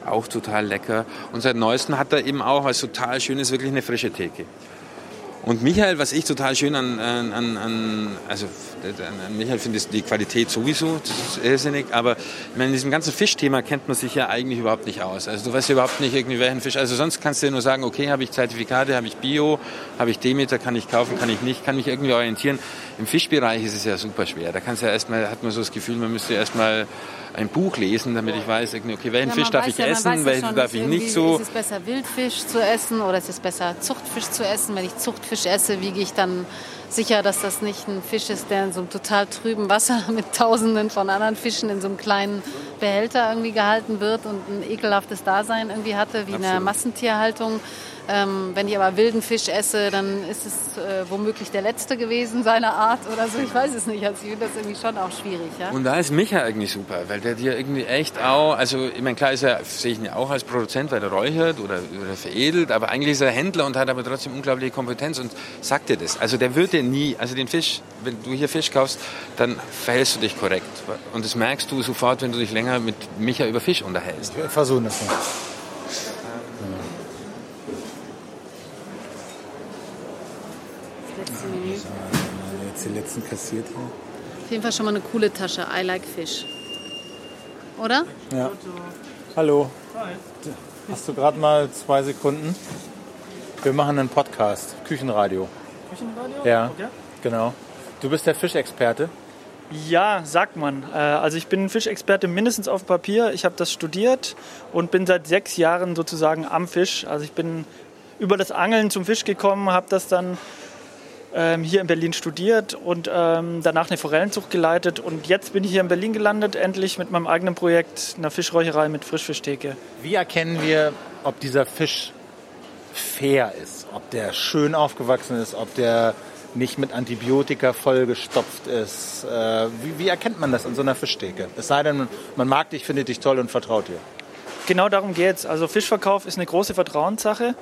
auch total lecker. Und seit neuestem hat er eben auch, was total schön ist, wirklich eine frische Theke. Und Michael, was ich total schön an, an, an- also an Michael finde, ist die Qualität sowieso, irrsinnig, aber in diesem ganzen Fischthema kennt man sich ja eigentlich überhaupt nicht aus. Also du weißt überhaupt nicht irgendwie welchen Fisch, also sonst kannst du ja nur sagen, okay, habe ich Zertifikate, habe ich Bio, habe ich Demeter, kann ich kaufen, kann ich nicht, kann mich irgendwie orientieren. Im Fischbereich ist es ja super schwer. Da kannst du ja erstmal, hat man so das Gefühl, man müsste erstmal ein Buch lesen, damit ich weiß, okay, welchen Ja, Fisch darf ich ja- essen, welchen schon, darf ich nicht so. Ist es besser, Wildfisch zu essen oder ist es besser, Zuchtfisch zu essen? Wenn ich Zuchtfisch esse, wiege ich dann sicher, dass das nicht ein Fisch ist, der in so einem total trüben Wasser mit Tausenden von anderen Fischen in so einem kleinen Behälter irgendwie gehalten wird und ein ekelhaftes Dasein irgendwie hatte, wie in der Massentierhaltung. Ähm, wenn ich aber wilden Fisch esse, dann ist es äh, womöglich der letzte gewesen seiner Art oder so. Ich weiß es nicht. Also ich finde das irgendwie schon auch schwierig. Ja? Und da ist Micha eigentlich super, weil der dir irgendwie echt auch, also ich meine, klar ist er, sehe ich ihn ja auch als Produzent, weil er räuchert oder, oder veredelt, aber eigentlich ist er Händler und hat aber trotzdem unglaubliche Kompetenz und sagt dir das. Also der würde nie, also den Fisch, wenn du hier Fisch kaufst, dann verhältst du dich korrekt. Und das merkst du sofort, wenn du dich länger mit Micha über Fisch unterhältst. Wir versuchen das mal. Jetzt die letzten kassiert hier. Auf jeden Fall schon mal eine coole Tasche. I like fish. Oder? Ja. Hallo. Hast du gerade mal zwei Sekunden? Wir machen einen Podcast, Küchenradio. Küchenradio? Ja, Okay. genau. Du bist der Fischexperte. Ja, sagt man. Äh, Also ich bin Fischexperte mindestens auf Papier. Ich habe das studiert und bin seit sechs Jahren sozusagen am Fisch. Also ich bin über das Angeln zum Fisch gekommen, habe das dann ähm, hier in Berlin studiert und ähm, danach eine Forellenzucht geleitet. Und jetzt bin ich hier in Berlin gelandet, endlich mit meinem eigenen Projekt, einer Fischräucherei mit Frischfischtheke. Wie erkennen wir, ob dieser Fisch fair ist? Ob der schön aufgewachsen ist? Ob der nicht mit Antibiotika vollgestopft ist? Äh, wie, wie erkennt man das in so einer Fischtheke? Es sei denn, man mag dich, findet dich toll und vertraut dir. Genau darum geht's. Also Fischverkauf ist eine große Vertrauenssache.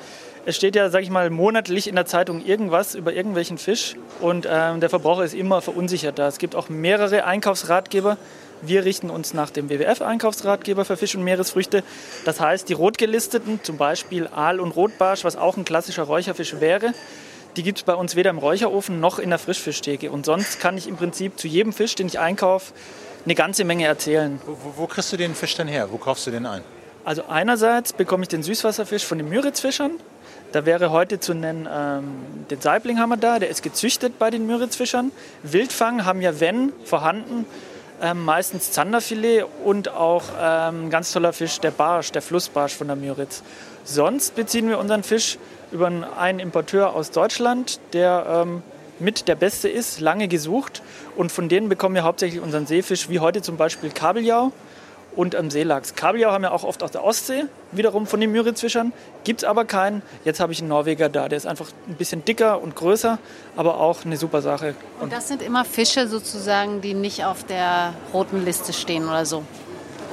Es steht ja, sage ich mal, monatlich in der Zeitung irgendwas über irgendwelchen Fisch und ähm, der Verbraucher ist immer verunsichert da. Es gibt auch mehrere Einkaufsratgeber. Wir richten uns nach dem WWF-Einkaufsratgeber für Fisch und Meeresfrüchte. Das heißt, die rotgelisteten, zum Beispiel Aal und Rotbarsch, was auch ein klassischer Räucherfisch wäre, die gibt es bei uns weder im Räucherofen noch in der Frischfischtheke. Und sonst kann ich im Prinzip zu jedem Fisch, den ich einkaufe, eine ganze Menge erzählen. Wo, wo, wo kriegst du den Fisch denn her? Wo kaufst du den ein? Also einerseits bekomme ich den Süßwasserfisch von den Müritzfischern. Da wäre heute zu nennen, ähm, den Saibling haben wir da, der ist gezüchtet bei den Müritzfischern. Wildfang haben ja, wenn vorhanden, ähm, meistens Zanderfilet und auch ähm, ganz toller Fisch, der Barsch, der Flussbarsch von der Müritz. Sonst beziehen wir unseren Fisch über einen Importeur aus Deutschland, der ähm, mit der beste ist, lange gesucht. Und von denen bekommen wir hauptsächlich unseren Seefisch, wie heute zum Beispiel Kabeljau und am Seelachs. Kabeljau haben wir auch oft aus der Ostsee, wiederum von den Müritzfischern. Gibt es aber keinen. Jetzt habe ich einen Norweger da. Der ist einfach ein bisschen dicker und größer, aber auch eine super Sache. Und das sind immer Fische sozusagen, die nicht auf der roten Liste stehen oder so.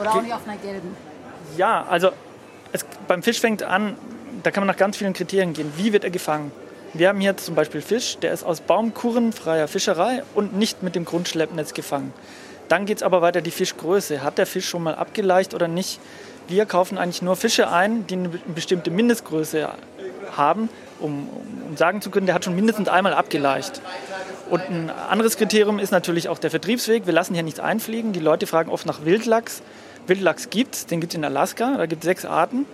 Oder auch nicht auf einer gelben. Ja, also es, beim Fisch fängt an, da kann man nach ganz vielen Kriterien gehen. Wie wird er gefangen? Wir haben hier zum Beispiel Fisch, der ist aus baumkurrenfreier Fischerei und nicht mit dem Grundschleppnetz gefangen. Dann geht es aber weiter die Fischgröße. Hat der Fisch schon mal abgeleicht oder nicht? Wir kaufen eigentlich nur Fische ein, die eine bestimmte Mindestgröße haben, um, um sagen zu können, der hat schon mindestens einmal abgeleicht. Und ein anderes Kriterium ist natürlich auch der Vertriebsweg. Wir lassen hier nichts einfliegen. Die Leute fragen oft nach Wildlachs. Wildlachs gibt es, den gibt es in Alaska, da gibt es sechs Arten.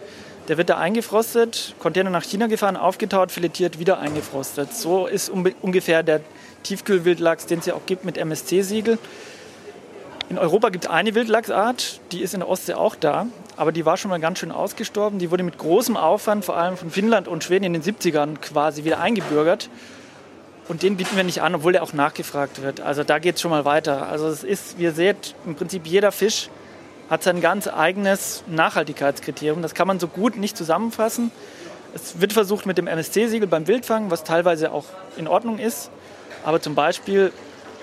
Der wird da eingefrostet, Container nach China gefahren, aufgetaut, filetiert, wieder eingefrostet. So ist ungefähr der Tiefkühlwildlachs, den es ja auch gibt mit MSC-Siegel. In Europa gibt es eine Wildlachsart, die ist in der Ostsee auch da, aber die war schon mal ganz schön ausgestorben. Die wurde mit großem Aufwand, vor allem von Finnland und Schweden in den 70ern quasi wieder eingebürgert. Und den bieten wir nicht an, obwohl der auch nachgefragt wird. Also da geht es schon mal weiter. Also es ist, wie ihr seht, im Prinzip jeder Fisch hat sein ganz eigenes Nachhaltigkeitskriterium. Das kann man so gut nicht zusammenfassen. Es wird versucht mit dem MSC-Siegel beim Wildfang, was teilweise auch in Ordnung ist. Aber zum Beispiel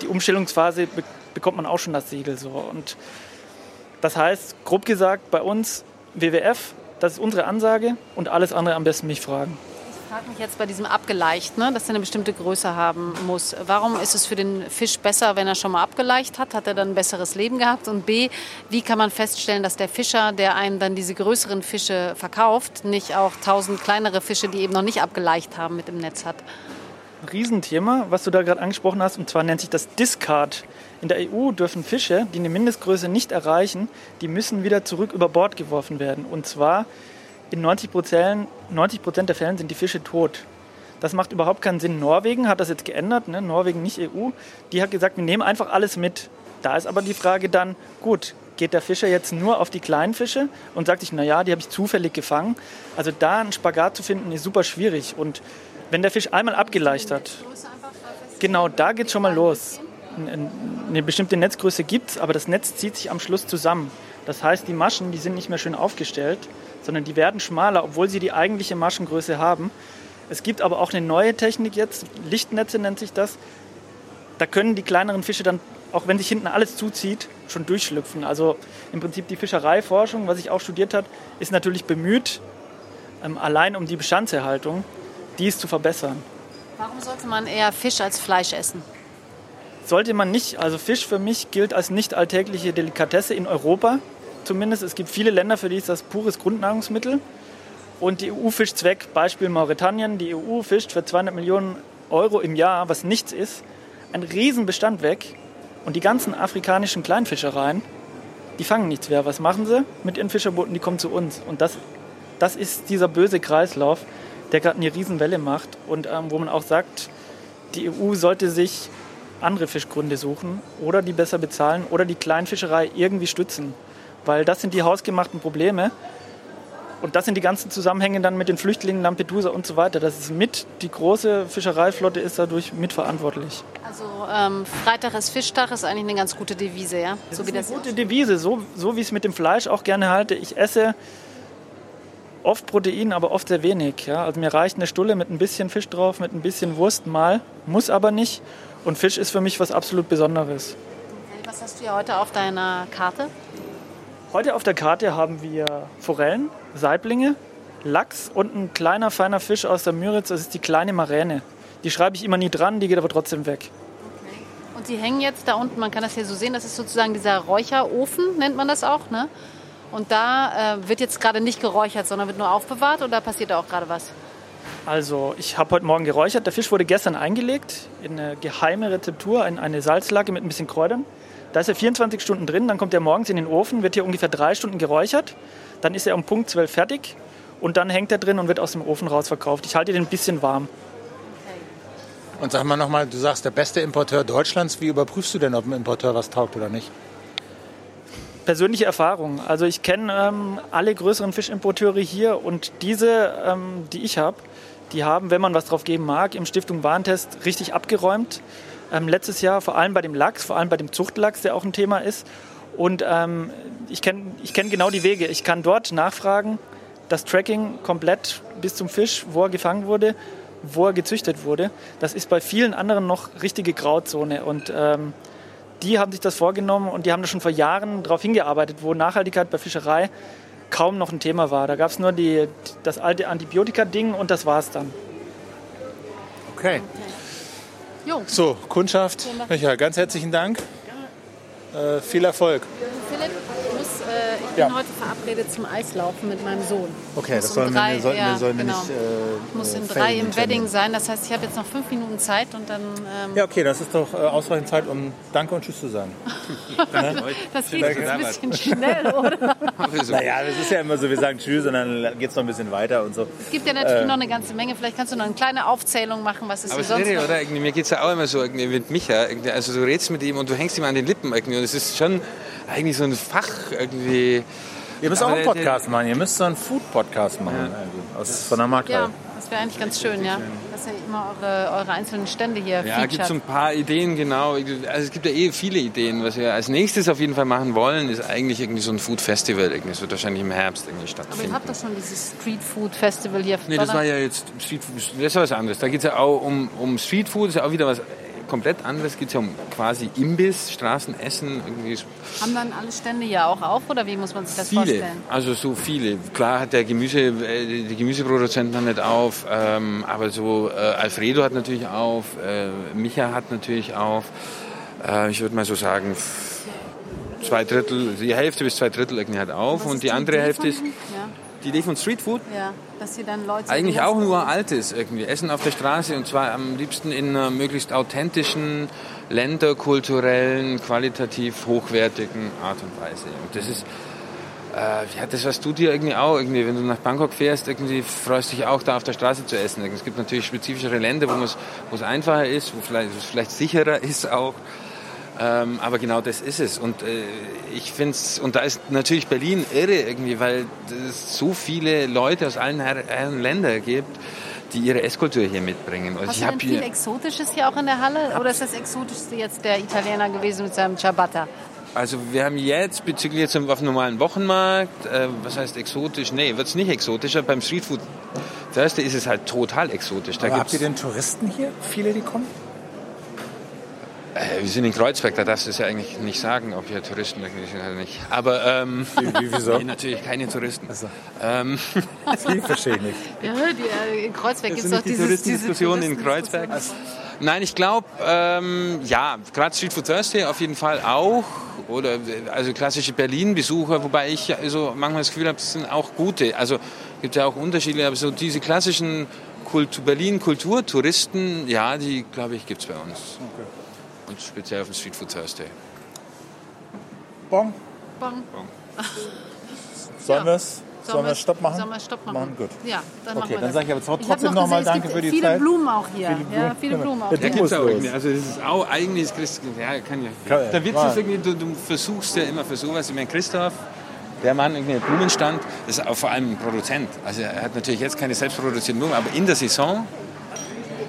die Umstellungsphase bekommt man auch schon das Siegel so. Und das heißt, grob gesagt, bei uns WWF, das ist unsere Ansage und alles andere am besten mich fragen. Ich frage mich jetzt bei diesem abgeleicht, ne, dass er eine bestimmte Größe haben muss. Warum ist es für den Fisch besser, wenn er schon mal abgeleicht hat? Hat er dann ein besseres Leben gehabt? Und B, wie kann man feststellen, dass der Fischer, der einem dann diese größeren Fische verkauft, nicht auch tausend kleinere Fische, die eben noch nicht abgeleicht haben, mit im Netz hat? Riesenthema, was du da gerade angesprochen hast, und zwar nennt sich das Discard. In der EU dürfen Fische, die eine Mindestgröße nicht erreichen, die müssen wieder zurück über Bord geworfen werden. Und zwar in 90 Prozent, 90 Prozent der Fällen sind die Fische tot. Das macht überhaupt keinen Sinn. Norwegen hat das jetzt geändert, ne? Norwegen nicht EU. Die hat gesagt, wir nehmen einfach alles mit. Da ist aber die Frage dann, gut, geht der Fischer jetzt nur auf die kleinen Fische und sagt sich, naja, die habe ich zufällig gefangen. Also da einen Spagat zu finden, ist super schwierig. Und wenn der Fisch einmal abgeleicht hat, genau da geht es schon mal los. Eine bestimmte Netzgröße gibt es, aber das Netz zieht sich am Schluss zusammen. Das heißt, die Maschen, die sind nicht mehr schön aufgestellt sondern die werden schmaler, obwohl sie die eigentliche Maschengröße haben. Es gibt aber auch eine neue Technik jetzt, Lichtnetze nennt sich das. Da können die kleineren Fische dann, auch wenn sich hinten alles zuzieht, schon durchschlüpfen. Also im Prinzip die Fischereiforschung, was ich auch studiert habe, ist natürlich bemüht, ähm, allein um die Bestandserhaltung, dies zu verbessern. Warum sollte man eher Fisch als Fleisch essen? Sollte man nicht. Also Fisch für mich gilt als nicht alltägliche Delikatesse in Europa zumindest. Es gibt viele Länder, für die ist das pures Grundnahrungsmittel. Und die EU fischt weg, Beispiel Mauretanien. Die EU fischt für 200 Millionen Euro im Jahr, was nichts ist, einen Riesenbestand weg. Und die ganzen afrikanischen Kleinfischereien, die fangen nichts mehr. Was machen sie mit ihren Fischerbooten? Die kommen zu uns. Und das, das ist dieser böse Kreislauf, der gerade eine Riesenwelle macht und ähm, wo man auch sagt, die EU sollte sich andere Fischgründe suchen oder die besser bezahlen oder die Kleinfischerei irgendwie stützen weil das sind die hausgemachten Probleme. Und das sind die ganzen Zusammenhänge dann mit den Flüchtlingen, Lampedusa und so weiter. Das ist mit, die große Fischereiflotte ist dadurch mitverantwortlich. Also ähm, Freitag ist Fischtag ist eigentlich eine ganz gute Devise, ja? Das so ist wie eine gute Devise, so, so wie ich es mit dem Fleisch auch gerne halte. Ich esse oft Protein, aber oft sehr wenig. Ja? Also mir reicht eine Stulle mit ein bisschen Fisch drauf, mit ein bisschen Wurst mal, muss aber nicht. Und Fisch ist für mich was absolut Besonderes. Was hast du ja heute auf deiner Karte? Heute auf der Karte haben wir Forellen, Saiblinge, Lachs und ein kleiner, feiner Fisch aus der Müritz. Das ist die kleine Maräne. Die schreibe ich immer nie dran, die geht aber trotzdem weg. Und die hängen jetzt da unten, man kann das hier so sehen, das ist sozusagen dieser Räucherofen, nennt man das auch, ne? Und da äh, wird jetzt gerade nicht geräuchert, sondern wird nur aufbewahrt oder passiert da auch gerade was? Also, ich habe heute Morgen geräuchert. Der Fisch wurde gestern eingelegt in eine geheime Rezeptur, in eine Salzlake mit ein bisschen Kräutern. Da ist er 24 Stunden drin, dann kommt er morgens in den Ofen, wird hier ungefähr drei Stunden geräuchert. Dann ist er um Punkt 12 fertig und dann hängt er drin und wird aus dem Ofen raus verkauft. Ich halte den ein bisschen warm. Und sag mal nochmal, du sagst, der beste Importeur Deutschlands. Wie überprüfst du denn, ob ein Importeur was taugt oder nicht? Persönliche Erfahrung. Also ich kenne ähm, alle größeren Fischimporteure hier und diese, ähm, die ich habe, die haben, wenn man was drauf geben mag, im Stiftung Warentest richtig abgeräumt ähm, letztes Jahr, vor allem bei dem Lachs, vor allem bei dem Zuchtlachs, der auch ein Thema ist. Und ähm, ich kenne ich kenn genau die Wege. Ich kann dort nachfragen, das Tracking komplett bis zum Fisch, wo er gefangen wurde, wo er gezüchtet wurde. Das ist bei vielen anderen noch richtige Grauzone. Und ähm, die haben sich das vorgenommen und die haben da schon vor Jahren darauf hingearbeitet, wo Nachhaltigkeit bei Fischerei kaum noch ein Thema war. Da gab es nur die, das alte Antibiotika-Ding und das war es dann. Okay. Jo. So, Kundschaft. Michael, ganz herzlichen Dank. Äh, viel Erfolg. Philipp, ich muss, äh, ich Ich bin heute verabredet zum Eislaufen mit meinem Sohn. Okay, Ich das muss sollen um wir, drei- sollten ja, wir, sollten wir genau. nicht. Äh, Ich muss in äh, drei im. Wedding sein. Das heißt, ich habe jetzt noch fünf Minuten Zeit und dann. Ähm, Ja, okay, das ist doch äh, ausreichend Zeit, um Danke und Tschüss zu sagen. das geht jetzt ein bisschen schnell, oder? Naja, das ist ja immer so, wir sagen Tschüss und dann geht es noch ein bisschen weiter und so. Es gibt ja natürlich noch eine ganze Menge. Vielleicht kannst du noch eine kleine Aufzählung machen, was es Aber hier sonst ist irre, oder? Irgendwie, mir geht es ja auch immer so irgendwie mit Micha. Irgendwie, also du redest mit ihm und du hängst ihm an den Lippen irgendwie. Und es ist schon eigentlich so ein Fach irgendwie. Ihr müsst auch Aber einen Podcast machen. Ihr müsst so einen Food-Podcast machen. irgendwie, Aus, von der Markthalle. Ja, das wäre eigentlich ganz schön, ja. Dass ihr immer eure, eure einzelnen Stände hier Ja, gibt so ein paar Ideen, genau. Also es gibt ja eh viele Ideen. Was wir als nächstes auf jeden Fall machen wollen, ist eigentlich irgendwie so ein Food Festival. Irgendwie. Das wird wahrscheinlich im Herbst irgendwie Aber stattfinden. ihr habt doch schon dieses Street Food Festival hier. Nee, das war ja jetzt Street das ist was anderes. Da geht es ja auch um, um Street Food, das ist ja auch wieder was komplett anderes. geht ja um quasi Imbiss, Straßenessen, irgendwie Haben dann alle Stände ja auch auf oder wie muss man sich das viele. vorstellen? Also so viele. Klar hat der Gemüse, äh, die Gemüseproduzenten haben nicht auf, ähm, aber so äh, Alfredo hat natürlich auf, äh, Micha hat natürlich auf. Äh, ich würde mal so sagen, zwei Drittel, die Hälfte bis zwei Drittel irgendwie hat auf Was und ist die andere Hälfte ist? Ja, die Idee von Street Food. ja, dass ihr dann Leute... Eigentlich auch nur Altes irgendwie. Essen auf der Straße und zwar am liebsten in einer möglichst authentischen, länderkulturellen, qualitativ hochwertigen Art und Weise. Und das ist, äh, ja, das was du dir irgendwie auch, irgendwie, wenn du nach Bangkok fährst, irgendwie freust dich auch da auf der Straße zu essen. Es gibt natürlich spezifischere Länder, wo es, wo es einfacher ist, wo vielleicht, wo es vielleicht sicherer ist auch. Ähm, aber genau das ist es. Und äh, ich finde es, und da ist natürlich Berlin irre irgendwie, weil es so viele Leute aus allen Her Herren Ländern gibt, die ihre Esskultur hier mitbringen. Also Hast ich du habe denn viel hier, Exotisches hier auch in der Halle? Oder ist das Exotischste jetzt der Italiener gewesen mit seinem Ciabatta? also wir haben jetzt bezüglich jetzt auf dem normalen Wochenmarkt, äh, was heißt exotisch? Nee, wird es nicht exotischer. Beim Streetfood Thursday ist es halt total exotisch. Da habt ihr denn Touristen hier? Viele, die kommen? Äh, wir sind in Kreuzberg, da darfst du es ja eigentlich nicht sagen, ob hier Touristen irgendwie sind oder nicht. Aber ähm, Wie, wieso? nee, natürlich keine Touristen. Also, Ähm, das verstehe ich nicht. Ja, die, äh, in Kreuzberg gibt es doch die dieses, Touristendiskussion diese in Kreuzberg? Touristendiskussion. Nein, ich glaube, ähm, ja, gerade Street Food Thursday auf jeden Fall auch. Oder also klassische Berlin-Besucher, wobei ich ja so manchmal das Gefühl habe, es sind auch gute. Also gibt ja auch Unterschiede, aber so diese klassischen Kultu Berlin-Kulturtouristen, ja, die glaube ich gibt es bei uns. Und speziell auf dem Street Food Thursday. Bon, Bon. sollen Ja. wir es? Sollen wir Stopp machen? Sollen wir Stopp machen? Machen, gut. Ja, dann Okay, machen wir dann sage ich aber trotzdem hab noch danke gibt für die viele Zeit. Blumen auch hier. Viele ja, Blumen. viele Blumen auch Ja, Ja, gibt's auch irgendwie. Also das ist auch eigentlich Christ ja, kann ja. Kann ja. Der Witz ist irgendwie, du, du versuchst ja immer für sowas. Ich meine, Christoph, der Mann irgendwie einen Blumenstand, ist auch vor allem ein Produzent. Also er hat natürlich jetzt keine selbstproduzierten Blumen, aber in der Saison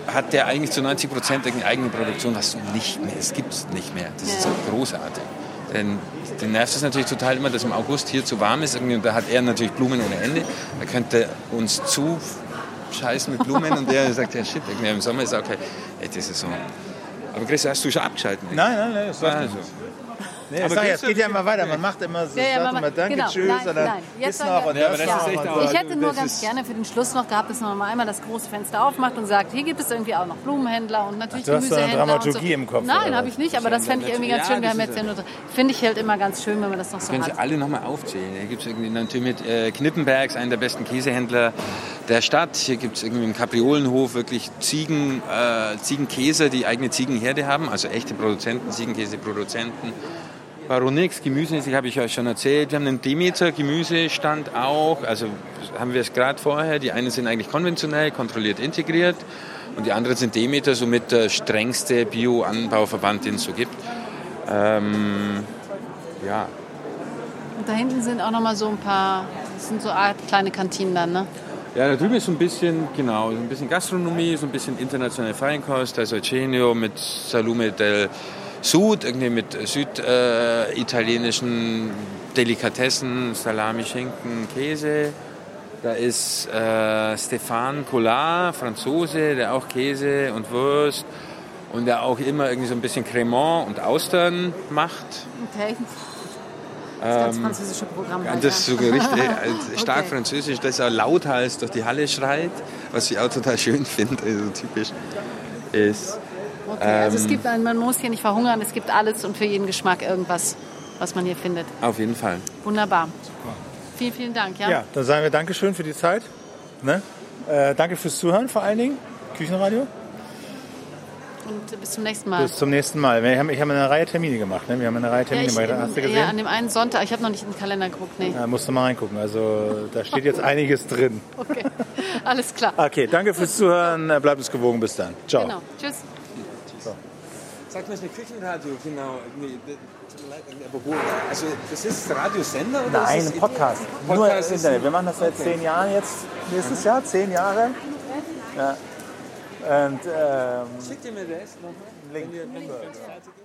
hat der eigentlich zu 90 Prozent eine eigene Produktion, was du nicht mehr, es gibt es nicht mehr. Das ist halt großartig. Denn den nervt es natürlich total immer, dass im August hier zu warm ist. Irgendwie, und da hat er natürlich Blumen ohne Ende. Da könnte uns zu scheißen mit Blumen und der sagt, ja shit, irgendwie im Sommer ist auch okay. Ey, das ist so. Aber Chris, hast du schon abgeschalten? Nein, nein, nein, das war Also. Nee, Aber sag ja, es Christoph- geht ja immer weiter. Man macht immer so, Ja, ja, sagt immer Danke, genau. Tschüss. Nein, und dann nein. Jetzt noch und Ja, aber das das ist echt und auch- so. Ich hätte nur ganz gerne für den Schluss noch gehabt, dass man mal einmal das große Fenster aufmacht und sagt, hier gibt es irgendwie auch noch Blumenhändler und natürlich Ach, du hast so eine Gemüsehändler. Dramaturgie und so. im Kopf, Nein, habe ich nicht, aber das fände ich irgendwie ganz Ja, schön. Wir haben jetzt ja nur, finde ich halt immer ganz schön, wenn man das noch so Können Sie hat. alle nochmal aufzählen. Hier gibt es irgendwie natürlich mit äh, Knippenbergs, einen der besten Käsehändler der Stadt. Hier gibt es irgendwie einen Kapriolenhof, wirklich Ziegen, äh, Ziegenkäse, die eigene Ziegenherde haben, also echte Produzenten, Ziegenkäseproduzenten. Baronix, Gemüse, habe ich euch schon erzählt. Wir haben einen Demeter Gemüsestand auch. Also haben wir es gerade vorher. Die einen sind eigentlich konventionell, kontrolliert integriert. Und die anderen sind Demeter, somit der strengste Bio-Anbauverband, den es so gibt. Ähm, ja, Und da hinten sind auch noch mal so ein paar, das sind so Art kleine Kantinen dann, ne? Ja, da drüben ist so ein bisschen, genau, so ein bisschen Gastronomie, so ein bisschen internationale Feinkost, also Cenio mit Salume del Sud, irgendwie mit süditalienischen Delikatessen, Salami, Schinken, Käse. Da ist äh, Stefan Collard, Franzose, der auch Käse und Wurst und der auch immer irgendwie so ein bisschen Cremant und Austern macht. Okay. Das ganz französische Programm. Halt, das so richtig äh, stark Okay. französisch, das auch lauthals durch die Halle schreit, was ich auch total schön finde, also typisch ist. Okay, also Ähm, es gibt, man muss hier nicht verhungern, es gibt alles und für jeden Geschmack irgendwas. was man hier findet. Auf jeden Fall. Wunderbar. Vielen, vielen Dank. Ja? Ja, dann sagen wir Dankeschön für die Zeit. Ne? Äh, danke fürs Zuhören vor allen Dingen. Küchenradio. Und bis zum nächsten Mal. Bis zum nächsten Mal. Wir haben, ich habe eine Reihe Termine gemacht. Ne? Wir haben eine Reihe ja, Termine ich, gemacht. Hast du ja, gesehen? an dem einen Sonntag. Ich habe noch nicht in den Kalender geguckt. Nee. Ja, musst du mal reingucken. Also da steht jetzt einiges drin. Okay, alles klar. Okay, danke fürs Zuhören. Bleibt uns gewogen. Bis dann. Ciao. Genau. Tschüss. Sag mal, eine Küchenradio, genau. Nee, tut mir leid, aber wo? Also, das ist Radiosender oder Nein, ist ein es Podcast. Nur Podcast ist- Internet. Wir machen das seit zehn Jahren jetzt. Nächstes Jahr, zehn Jahre. Ja. Und ähm, Schickt ihr mir das nochmal? Link. Wenn ihr, wenn ihr fertig ist?